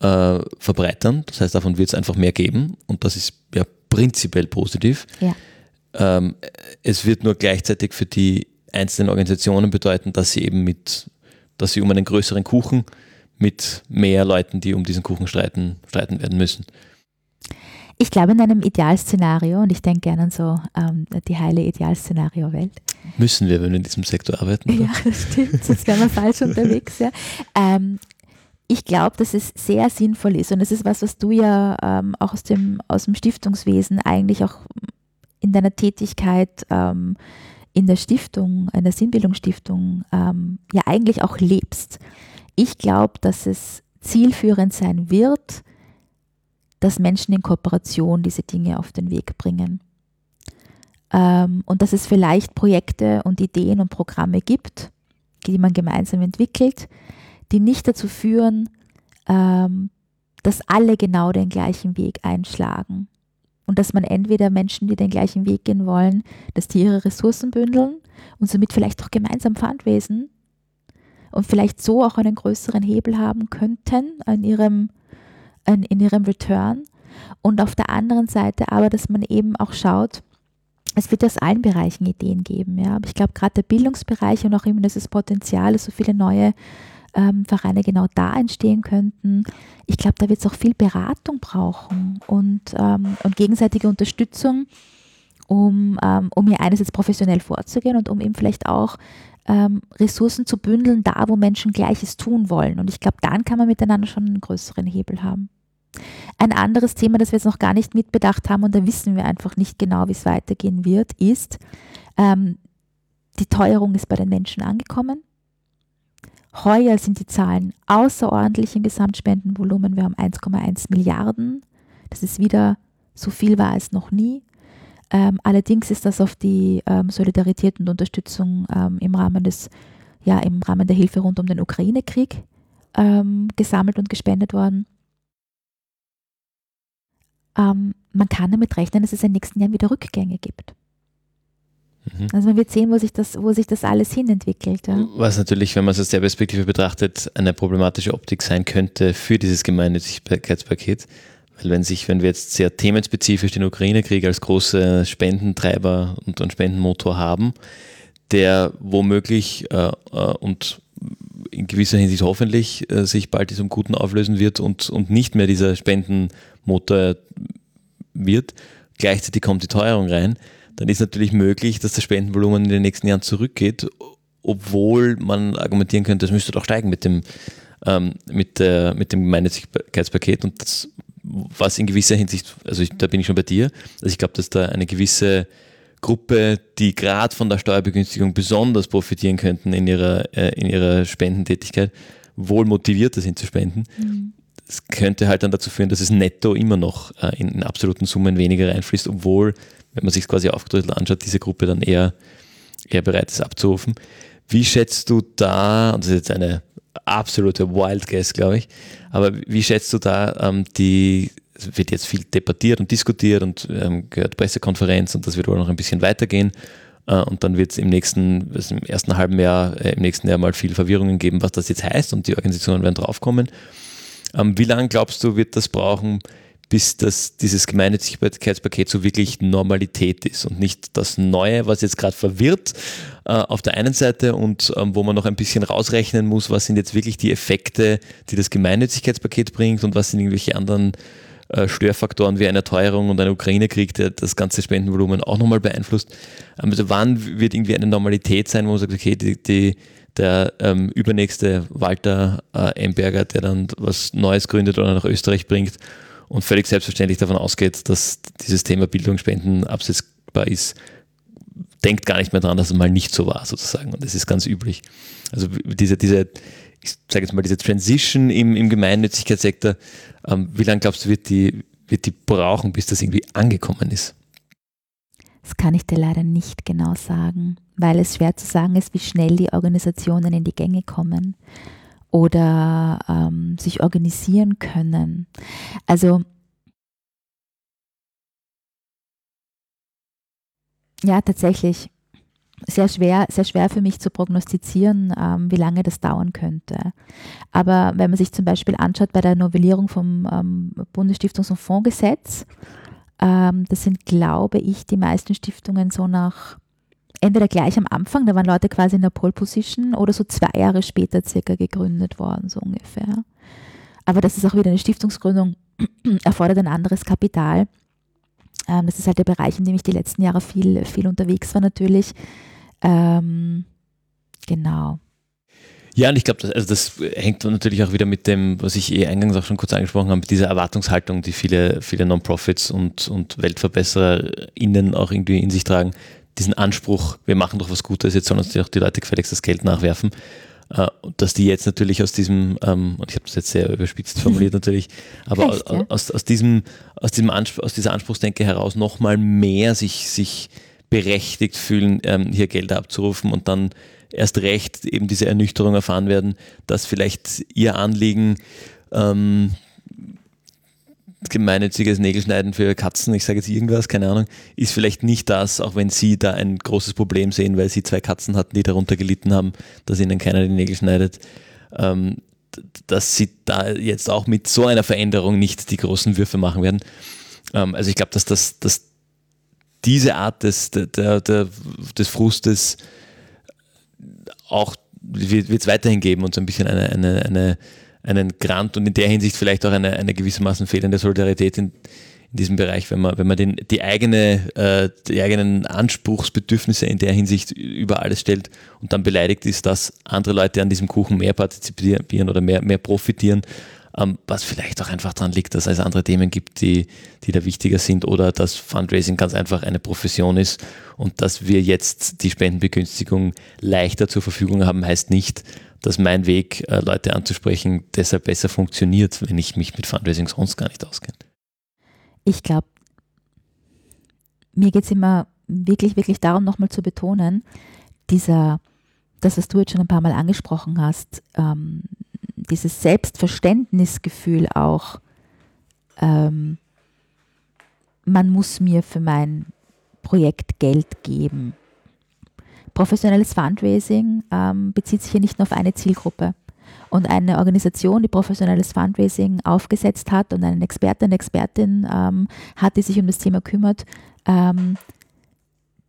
äh, verbreitern. Das heißt, davon wird es einfach mehr geben und das ist ja prinzipiell positiv. Ja. Ähm, es wird nur gleichzeitig für die einzelnen Organisationen bedeuten, dass sie eben mit, dass sie um einen größeren Kuchen mit mehr Leuten, die um diesen Kuchen streiten, streiten werden müssen. Ich glaube in einem Idealszenario, und ich denke gerne an so ähm, die heile Idealszenario-Welt. Müssen wir, wenn wir in diesem Sektor arbeiten? Oder? Ja, das stimmt, sonst wären wir falsch unterwegs. Ja. Ähm, ich glaube, dass es sehr sinnvoll ist und das ist was, was du ja ähm, auch aus dem, aus dem Stiftungswesen eigentlich auch in deiner Tätigkeit ähm, in der Stiftung, in der Sinnbildungsstiftung ähm, ja eigentlich auch lebst. Ich glaube, dass es zielführend sein wird, dass Menschen in Kooperation diese Dinge auf den Weg bringen. Ähm, und dass es vielleicht Projekte und Ideen und Programme gibt, die man gemeinsam entwickelt, die nicht dazu führen, ähm, dass alle genau den gleichen Weg einschlagen. Und dass man entweder Menschen, die den gleichen Weg gehen wollen, dass die ihre Ressourcen bündeln und somit vielleicht auch gemeinsam Pfandwesen und vielleicht so auch einen größeren Hebel haben könnten in ihrem, in, ihrem Return. Und auf der anderen Seite aber, dass man eben auch schaut, es wird aus allen Bereichen Ideen geben. Ja. Aber ich glaube, gerade der Bildungsbereich und auch eben dieses Potenzial, so viele neue ähm, Vereine genau da entstehen könnten. Ich glaube, da wird es auch viel Beratung brauchen und, ähm, und gegenseitige Unterstützung, um, ähm, um hier einerseits professionell vorzugehen und um eben vielleicht auch ähm, Ressourcen zu bündeln, da wo Menschen Gleiches tun wollen. Und ich glaube, dann kann man miteinander schon einen größeren Hebel haben. Ein anderes Thema, das wir jetzt noch gar nicht mitbedacht haben, und da wissen wir einfach nicht genau, wie es weitergehen wird, ist, ähm, die Teuerung ist bei den Menschen angekommen. Heuer sind die Zahlen außerordentlich im Gesamtspendenvolumen. Wir haben 1,1 Milliarden. Das ist wieder so viel war es noch nie. Ähm, allerdings ist das auf die ähm, Solidarität und Unterstützung ähm, im Rahmen des, ja, im Rahmen der Hilfe rund um den Ukraine-Krieg ähm, gesammelt und gespendet worden. Ähm, man kann damit rechnen, dass es in den nächsten Jahren wieder Rückgänge gibt. Mhm. Also man wird sehen, wo sich das, wo sich das alles hinentwickelt. Ja. Was natürlich, wenn man es aus der Perspektive betrachtet, eine problematische Optik sein könnte für dieses Gemeinnützigkeitspaket. Weil wenn sich, wenn wir jetzt sehr themenspezifisch den Ukraine-Krieg als große Spendentreiber und, und Spendenmotor haben, der womöglich äh, äh, und in gewisser Hinsicht hoffentlich äh, sich bald diesem Guten auflösen wird und, und nicht mehr dieser Spendenmotor wird. Gleichzeitig kommt die Teuerung rein dann ist natürlich möglich, dass das Spendenvolumen in den nächsten Jahren zurückgeht, obwohl man argumentieren könnte, das müsste doch steigen mit dem, ähm, mit, der, mit dem Gemeinnützigkeitspaket und das, was in gewisser Hinsicht, also ich, da bin ich schon bei dir, also ich glaube, dass da eine gewisse Gruppe, die gerade von der Steuerbegünstigung besonders profitieren könnten in ihrer, äh, in ihrer Spendentätigkeit, wohl motivierter sind zu spenden. Mhm. Das könnte halt dann dazu führen, dass es netto immer noch äh, in, in absoluten Summen weniger reinfließt, obwohl wenn man sich quasi aufgedröselt anschaut, diese Gruppe dann eher, eher bereit ist abzurufen. Wie schätzt du da, und das ist jetzt eine absolute Wild Guess, glaube ich, aber wie schätzt du da ähm, die, es wird jetzt viel debattiert und diskutiert und ähm, gehört Pressekonferenz und das wird wohl noch ein bisschen weitergehen. Äh, und dann wird es im nächsten, im ersten halben Jahr, äh, im nächsten Jahr mal viel Verwirrungen geben, was das jetzt heißt und die Organisationen werden draufkommen. Ähm, wie lange glaubst du, wird das brauchen, bis das, dieses Gemeinnützigkeitspaket so wirklich Normalität ist und nicht das Neue, was jetzt gerade verwirrt äh, auf der einen Seite und ähm, wo man noch ein bisschen rausrechnen muss, was sind jetzt wirklich die Effekte, die das Gemeinnützigkeitspaket bringt und was sind irgendwelche anderen äh, Störfaktoren wie eine Teuerung und ein Ukraine-Krieg, der das ganze Spendenvolumen auch nochmal beeinflusst. Ähm, also wann wird irgendwie eine Normalität sein, wo man sagt, okay, die, die der ähm, übernächste Walter äh, Emberger, der dann was Neues gründet oder nach Österreich bringt und völlig selbstverständlich davon ausgeht, dass dieses Thema Bildungsspenden absetzbar ist, denkt gar nicht mehr daran, dass es mal nicht so war, sozusagen. Und das ist ganz üblich. Also diese, diese ich sage jetzt mal, diese Transition im, im Gemeinnützigkeitssektor, ähm, wie lange glaubst du, wird die, wird die brauchen, bis das irgendwie angekommen ist? Das kann ich dir leider nicht genau sagen. Weil es schwer zu sagen ist, wie schnell die Organisationen in die Gänge kommen oder ähm, sich organisieren können. Also ja, tatsächlich sehr schwer, sehr schwer für mich zu prognostizieren, ähm, wie lange das dauern könnte. Aber wenn man sich zum Beispiel anschaut bei der Novellierung vom ähm, Bundesstiftungs- und Fondsgesetz, ähm, das sind, glaube ich, die meisten Stiftungen so nach entweder gleich am Anfang, da waren Leute quasi in der Pole Position, oder so zwei Jahre später circa gegründet worden, so ungefähr. Aber das ist auch wieder eine Stiftungsgründung, erfordert ein anderes Kapital. Ähm, das ist halt der Bereich, in dem ich die letzten Jahre viel, viel unterwegs war natürlich. Ähm, genau. Ja, und ich glaube, das, also das hängt natürlich auch wieder mit dem, was ich eh eingangs auch schon kurz angesprochen habe, mit dieser Erwartungshaltung, die viele, viele Non-Profits und, und WeltverbessererInnen auch irgendwie in sich tragen, diesen Anspruch, wir machen doch was Gutes, jetzt sollen uns auch die Leute gefälligst das Geld nachwerfen. Äh, dass die jetzt natürlich aus diesem, ähm, und ich habe das jetzt sehr überspitzt formuliert natürlich, aber Recht, ja? aus, aus, diesem, aus, diesem aus dieser Anspruchsdenke heraus nochmal mehr sich, sich berechtigt fühlen, ähm, hier Gelder abzurufen und dann erst recht eben diese Ernüchterung erfahren werden, dass vielleicht ihr Anliegen ähm, gemeinnütziges Nägelschneiden für Katzen, ich sage jetzt irgendwas, keine Ahnung, ist vielleicht nicht das, auch wenn Sie da ein großes Problem sehen, weil Sie zwei Katzen hatten, die darunter gelitten haben, dass Ihnen keiner die Nägel schneidet, ähm, dass Sie da jetzt auch mit so einer Veränderung nicht die großen Würfe machen werden. Ähm, also ich glaube, dass, das, dass diese Art des, der, der, des Frustes auch wird es weiterhin geben und so ein bisschen eine, eine, eine einen Grant und in der Hinsicht vielleicht auch eine, eine gewissermaßen fehlende Solidarität in, in diesem Bereich, wenn man, wenn man den, die, eigene, äh, die eigenen Anspruchsbedürfnisse in der Hinsicht über alles stellt und dann beleidigt ist, dass andere Leute an diesem Kuchen mehr partizipieren oder mehr, mehr profitieren, was vielleicht auch einfach daran liegt, dass es andere Themen gibt, die, die da wichtiger sind oder dass Fundraising ganz einfach eine Profession ist und dass wir jetzt die Spendenbegünstigung leichter zur Verfügung haben, heißt nicht, dass mein Weg, äh, Leute anzusprechen, deshalb besser funktioniert, wenn ich mich mit Fundraising sonst gar nicht auskenne. Ich glaube, mir geht es immer wirklich, wirklich darum, nochmal zu betonen, dieser, das, was du jetzt schon ein paar Mal angesprochen hast, ähm, dieses Selbstverständnisgefühl auch, ähm, man muss mir für mein Projekt Geld geben professionelles Fundraising ähm, bezieht sich hier nicht nur auf eine Zielgruppe. Und eine Organisation, die professionelles Fundraising aufgesetzt hat und einen Experten, eine Expertin ähm, hat, die sich um das Thema kümmert, ähm,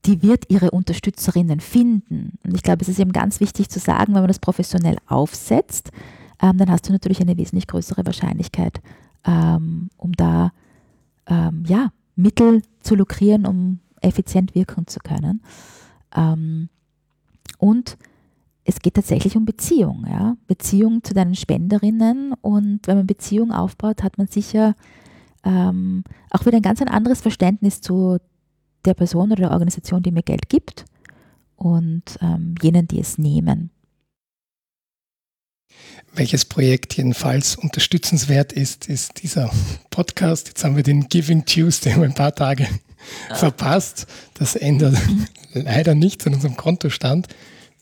die wird ihre Unterstützerinnen finden. Und ich glaube, es ist eben ganz wichtig zu sagen, wenn man das professionell aufsetzt, ähm, dann hast du natürlich eine wesentlich größere Wahrscheinlichkeit, ähm, um da ähm, ja, Mittel zu lukrieren, um effizient wirken zu können. Ähm, und es geht tatsächlich um Beziehung, ja. Beziehung zu deinen Spenderinnen. Und wenn man Beziehung aufbaut, hat man sicher ähm, auch wieder ein ganz ein anderes Verständnis zu der Person oder der Organisation, die mir Geld gibt und ähm, jenen, die es nehmen. Welches Projekt jedenfalls unterstützenswert ist, ist dieser Podcast. Jetzt haben wir den Giving Tuesday um ein paar Tage ah. verpasst. Das ändert leider nichts an unserem Kontostand.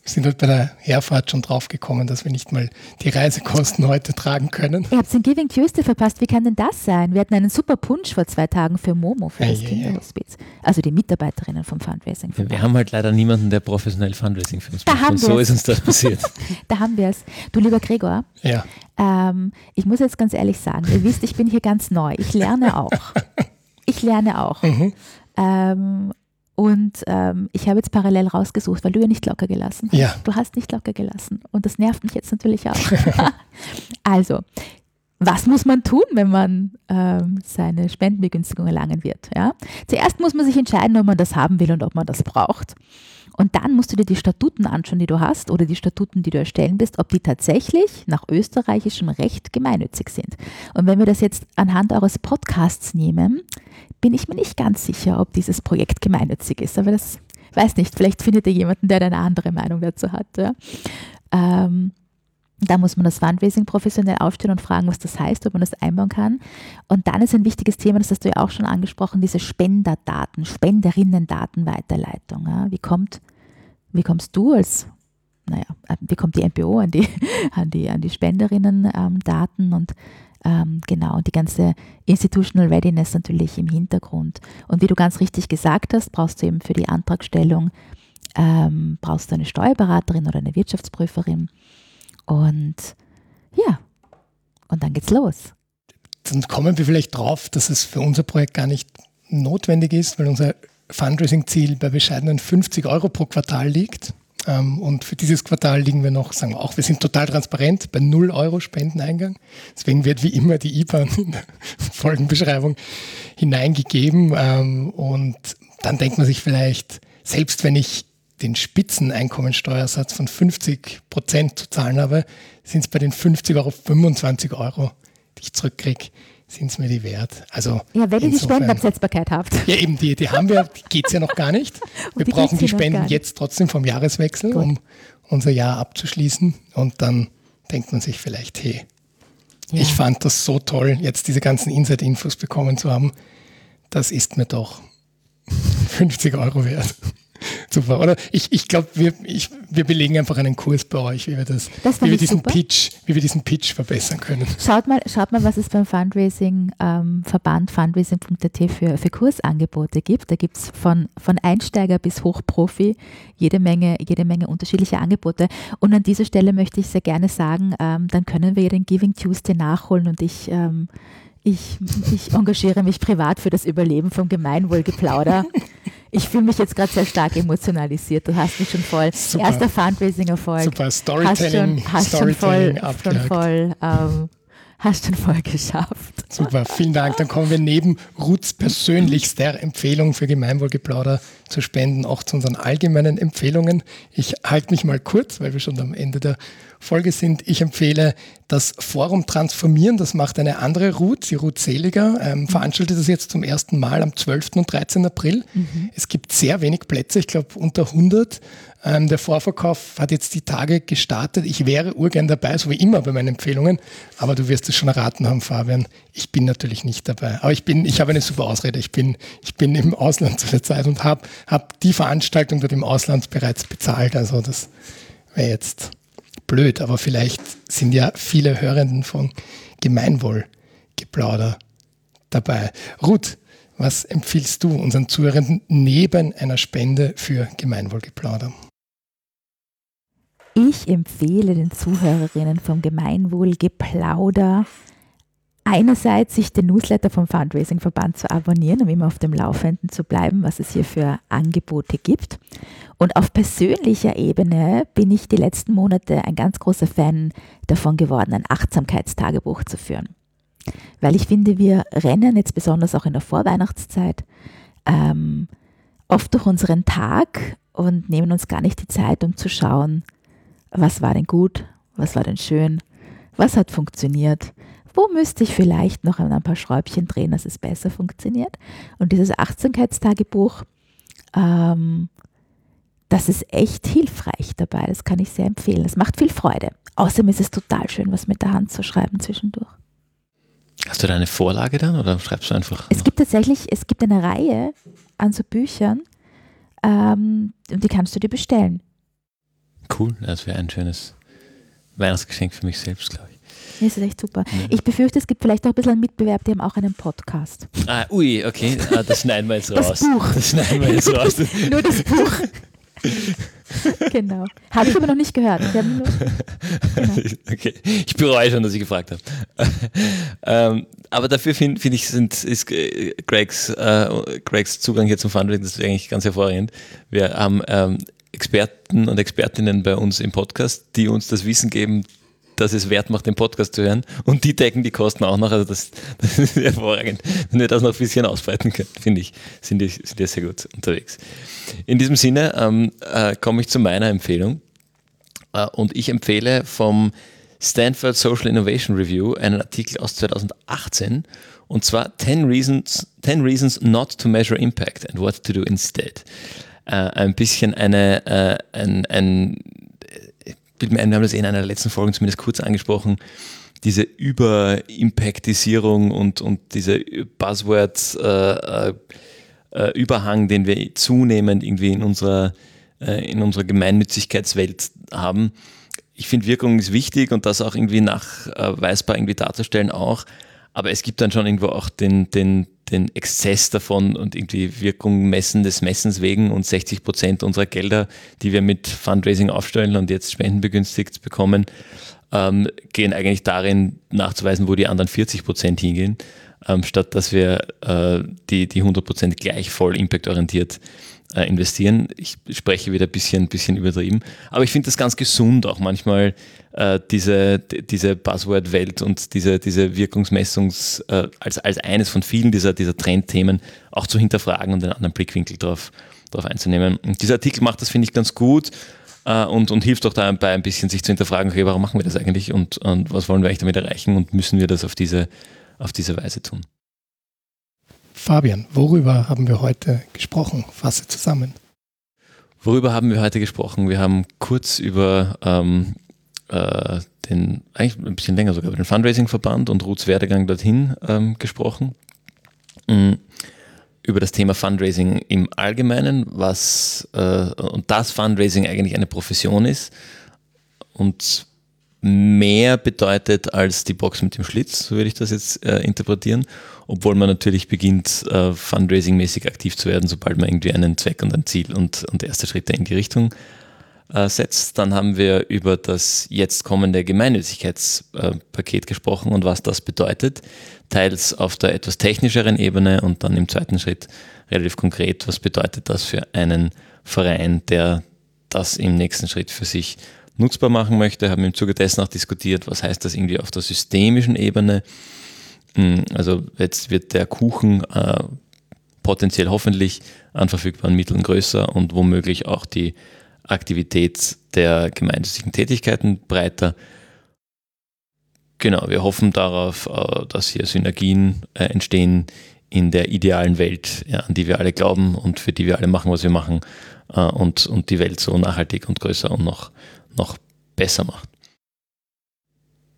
Wir sind halt bei der Herfahrt schon draufgekommen, dass wir nicht mal die Reisekosten heute tragen können. Ihr habt den Giving Tuesday verpasst. Wie kann denn das sein? Wir hatten einen super Punsch vor zwei Tagen für Momo, für das Kinderhospiz. Also die Mitarbeiterinnen vom Fundraising. Ja, wir haben halt leider niemanden, der professionell Fundraising für uns da macht. Und so ist uns das passiert. da haben wir es. Du, lieber Gregor, ja. Ähm, ich muss jetzt ganz ehrlich sagen, ihr wisst, ich bin hier ganz neu. Ich lerne auch. Ich lerne auch. Mhm. Ähm, und ähm, ich habe jetzt parallel rausgesucht, weil du ja nicht locker gelassen hast. Ja. Du hast nicht locker gelassen. Und das nervt mich jetzt natürlich auch. also, was muss man tun, wenn man ähm, seine Spendenbegünstigung erlangen wird? Ja? Zuerst muss man sich entscheiden, ob man das haben will und ob man das braucht. Und dann musst du dir die Statuten anschauen, die du hast oder die Statuten, die du erstellen bist, ob die tatsächlich nach österreichischem Recht gemeinnützig sind. Und wenn wir das jetzt anhand eures Podcasts nehmen, bin ich mir nicht ganz sicher, ob dieses Projekt gemeinnützig ist. Aber das weiß nicht, vielleicht findet ihr jemanden, der eine andere Meinung dazu hat. Ja. Ähm, da muss man das Fundraising professionell aufstellen und fragen, was das heißt, ob man das einbauen kann. Und dann ist ein wichtiges Thema, das hast du ja auch schon angesprochen, diese Spenderdaten, Spenderinnendatenweiterleitung. Ja. Wie kommt wie kommst du als, naja, äh, wie kommt die MPO an die, an die, an die Spenderinnen-Daten ähm, und ähm, genau, und die ganze Institutional Readiness natürlich im Hintergrund. Und wie du ganz richtig gesagt hast, brauchst du eben für die Antragstellung, ähm, brauchst du eine Steuerberaterin oder eine Wirtschaftsprüferin. Und ja, und dann geht's los. Dann kommen wir vielleicht drauf, dass es für unser Projekt gar nicht notwendig ist, weil unser Fundraising-Ziel bei bescheidenen 50 Euro pro Quartal liegt. Ähm, und für dieses Quartal liegen wir noch, sagen wir auch, wir sind total transparent bei 0 Euro Spendeneingang. Deswegen wird wie immer die IBAN in der Folgenbeschreibung hineingegeben. Ähm, und dann denkt man sich vielleicht, selbst wenn ich den Spitzeneinkommensteuersatz von 50 Prozent zu zahlen habe, sind es bei den 50 Euro 25 Euro, die ich zurückkriege sind es mir die wert. Also ja, wenn ihr die Spendenabsetzbarkeit habt. Ja, eben, die, die haben wir, geht es ja noch gar nicht. Wir die brauchen die Spenden jetzt trotzdem vom Jahreswechsel, Gut. um unser Jahr abzuschließen. Und dann denkt man sich vielleicht, hey, ja. ich fand das so toll, jetzt diese ganzen Inside-Infos bekommen zu haben. Das ist mir doch 50 Euro wert. Super, oder? Ich, ich glaube, wir, wir belegen einfach einen Kurs bei euch, wie wir, das, das wie wir diesen Pitch, wie wir diesen Pitch verbessern können. Schaut mal, schaut mal was es beim Fundraising ähm, Verband fundraising.at für, für Kursangebote gibt. Da gibt es von, von Einsteiger bis Hochprofi jede Menge, jede Menge unterschiedliche Angebote. Und an dieser Stelle möchte ich sehr gerne sagen, ähm, dann können wir ja den Giving Tuesday nachholen und ich ähm, ich, ich engagiere mich privat für das Überleben vom Gemeinwohlgeplauder. Ich fühle mich jetzt gerade sehr stark emotionalisiert. Du hast mich schon voll. Super. Erster Fundraising-Erfolg. Super, Storytelling. Hast schon, hast Storytelling schon voll, schon voll ähm, hast schon voll geschafft. Super, vielen Dank. Dann kommen wir neben Ruths persönlichster Empfehlung für Gemeinwohlgeplauder zu spenden auch zu unseren allgemeinen Empfehlungen. Ich halte mich mal kurz, weil wir schon am Ende der Folge sind. Ich empfehle das Forum Transformieren, das macht eine andere Ruth, die Ruth Seliger, ähm, mhm. veranstaltet das jetzt zum ersten Mal am 12. und 13. April. Mhm. Es gibt sehr wenig Plätze, ich glaube unter 100. Ähm, der Vorverkauf hat jetzt die Tage gestartet. Ich wäre urgern dabei, so wie immer bei meinen Empfehlungen, aber du wirst es schon erraten haben, Fabian. Ich bin natürlich nicht dabei. Aber ich bin, ich habe eine super Ausrede. Ich bin, ich bin im Ausland zu der Zeit und habe hab die Veranstaltung dort im Ausland bereits bezahlt. Also das wäre jetzt blöd, aber vielleicht sind ja viele Hörenden von Gemeinwohlgeplauder dabei. Ruth, was empfiehlst du unseren Zuhörenden neben einer Spende für Gemeinwohlgeplauder? Ich empfehle den Zuhörerinnen vom Gemeinwohlgeplauder einerseits sich den Newsletter vom Fundraising-Verband zu abonnieren, um immer auf dem Laufenden zu bleiben, was es hier für Angebote gibt. Und auf persönlicher Ebene bin ich die letzten Monate ein ganz großer Fan davon geworden, ein Achtsamkeitstagebuch zu führen. Weil ich finde, wir rennen jetzt besonders auch in der Vorweihnachtszeit ähm, oft durch unseren Tag und nehmen uns gar nicht die Zeit, um zu schauen, was war denn gut, was war denn schön, was hat funktioniert wo müsste ich vielleicht noch ein paar Schräubchen drehen, dass es besser funktioniert. Und dieses Achtsamkeitstagebuch, ähm, das ist echt hilfreich dabei. Das kann ich sehr empfehlen. Es macht viel Freude. Außerdem ist es total schön, was mit der Hand zu schreiben zwischendurch. Hast du da eine Vorlage dann oder schreibst du einfach? Es gibt tatsächlich, es gibt eine Reihe an so Büchern ähm, und die kannst du dir bestellen. Cool, das wäre ein schönes Weihnachtsgeschenk für mich selbst, glaube ich. Nee, das ist echt super. Ja. Ich befürchte, es gibt vielleicht auch ein bisschen einen Mitbewerb, die haben auch einen Podcast. Ah, ui, okay, ah, das schneiden wir jetzt raus. Das Buch. Das schneiden wir jetzt raus. Nur das Buch. genau. Habe ich aber noch nicht gehört. Genau. Okay, ich bereue schon, dass ich gefragt habe. ähm, aber dafür finde find ich, sind, ist äh, Gregs, äh, Gregs Zugang hier zum Fundraising das ist eigentlich ganz hervorragend. Wir haben ähm, Experten und Expertinnen bei uns im Podcast, die uns das Wissen geben, dass es wert macht, den Podcast zu hören. Und die decken die Kosten auch noch. Also das, das ist hervorragend. Wenn wir das noch ein bisschen ausbreiten können, finde ich, sind die, sind die sehr gut unterwegs. In diesem Sinne ähm, äh, komme ich zu meiner Empfehlung. Äh, und ich empfehle vom Stanford Social Innovation Review einen Artikel aus 2018 und zwar 10 Reasons, 10 Reasons Not to Measure Impact and What to Do Instead. Äh, ein bisschen eine, äh, ein, ein wir haben das in einer der letzten Folgen zumindest kurz angesprochen, diese Überimpactisierung und, und diese Buzzwords äh, äh, Überhang, den wir zunehmend irgendwie in unserer äh, in unserer Gemeinnützigkeitswelt haben. Ich finde, Wirkung ist wichtig und das auch irgendwie nachweisbar irgendwie darzustellen auch. Aber es gibt dann schon irgendwo auch den, den, den Exzess davon und irgendwie Wirkung messen des Messens wegen und 60 Prozent unserer Gelder, die wir mit Fundraising aufstellen und jetzt spendenbegünstigt bekommen, ähm, gehen eigentlich darin nachzuweisen, wo die anderen 40 Prozent hingehen, ähm, statt dass wir äh, die, die 100 Prozent gleich voll impactorientiert äh, investieren. Ich spreche wieder ein bisschen, bisschen übertrieben, aber ich finde das ganz gesund, auch manchmal äh, diese, diese Buzzword-Welt und diese, diese Wirkungsmessungs- äh, als, als eines von vielen dieser, dieser Trendthemen auch zu hinterfragen und einen anderen Blickwinkel drauf, drauf einzunehmen. Und dieser Artikel macht das, finde ich, ganz gut äh, und, und hilft auch dabei ein bisschen sich zu hinterfragen, okay, warum machen wir das eigentlich und, und was wollen wir eigentlich damit erreichen und müssen wir das auf diese, auf diese Weise tun. Fabian, worüber haben wir heute gesprochen? Fasse zusammen. Worüber haben wir heute gesprochen? Wir haben kurz über ähm, äh, den, eigentlich ein bisschen länger sogar, über den Fundraising-Verband und Ruths Werdegang dorthin ähm, gesprochen. Mhm über das Thema Fundraising im Allgemeinen, was äh, und das Fundraising eigentlich eine Profession ist und mehr bedeutet als die Box mit dem Schlitz, so würde ich das jetzt äh, interpretieren, obwohl man natürlich beginnt, äh, Fundraising-mäßig aktiv zu werden, sobald man irgendwie einen Zweck und ein Ziel und, und erste Schritte in die Richtung äh, setzt. Dann haben wir über das jetzt kommende Gemeinnützigkeitspaket gesprochen und was das bedeutet. Teils auf der etwas technischeren Ebene und dann im zweiten Schritt relativ konkret, was bedeutet das für einen Verein, der das im nächsten Schritt für sich nutzbar machen möchte. Haben im Zuge dessen auch diskutiert, was heißt das irgendwie auf der systemischen Ebene. Hm, also jetzt wird der Kuchen äh, potenziell hoffentlich an verfügbaren Mitteln größer und womöglich auch die Aktivität der gemeinnützigen Tätigkeiten breiter. Genau, wir hoffen darauf, äh, dass hier Synergien äh, entstehen in der idealen Welt, an die wir alle glauben und für die wir alle machen, was wir machen äh, und, und die Welt so nachhaltig und größer und noch, noch besser macht.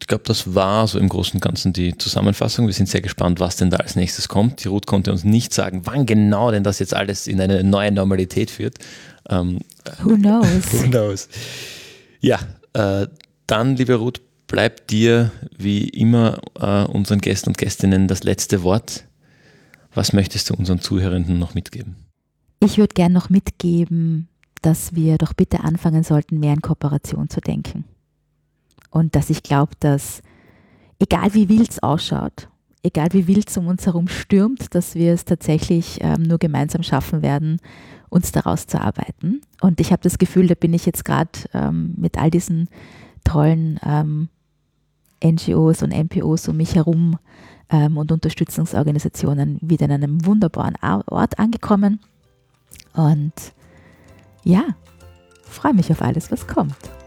Ich glaube, das war so im Großen und Ganzen die Zusammenfassung. Wir sind sehr gespannt, was denn da als nächstes kommt. Die Ruth konnte uns nicht sagen, wann genau denn das jetzt alles in eine neue Normalität führt. Ähm, who knows? who knows? Ja, äh, dann, liebe Ruth, bleibt dir wie immer äh, unseren Gästen und Gästinnen das letzte Wort. Was möchtest du unseren Zuhörenden noch mitgeben? Ich würde gerne noch mitgeben, dass wir doch bitte anfangen sollten, mehr in Kooperation zu denken. Und dass ich glaube, dass egal wie wild es ausschaut, egal wie wild es um uns herum stürmt, dass wir es tatsächlich ähm, nur gemeinsam schaffen werden, uns daraus zu arbeiten. Und ich habe das Gefühl, da bin ich jetzt gerade ähm, mit all diesen tollen ähm, NGOs und NPOs um mich herum ähm, und Unterstützungsorganisationen wieder in einem wunderbaren Ort angekommen. Und ja, freue mich auf alles, was kommt.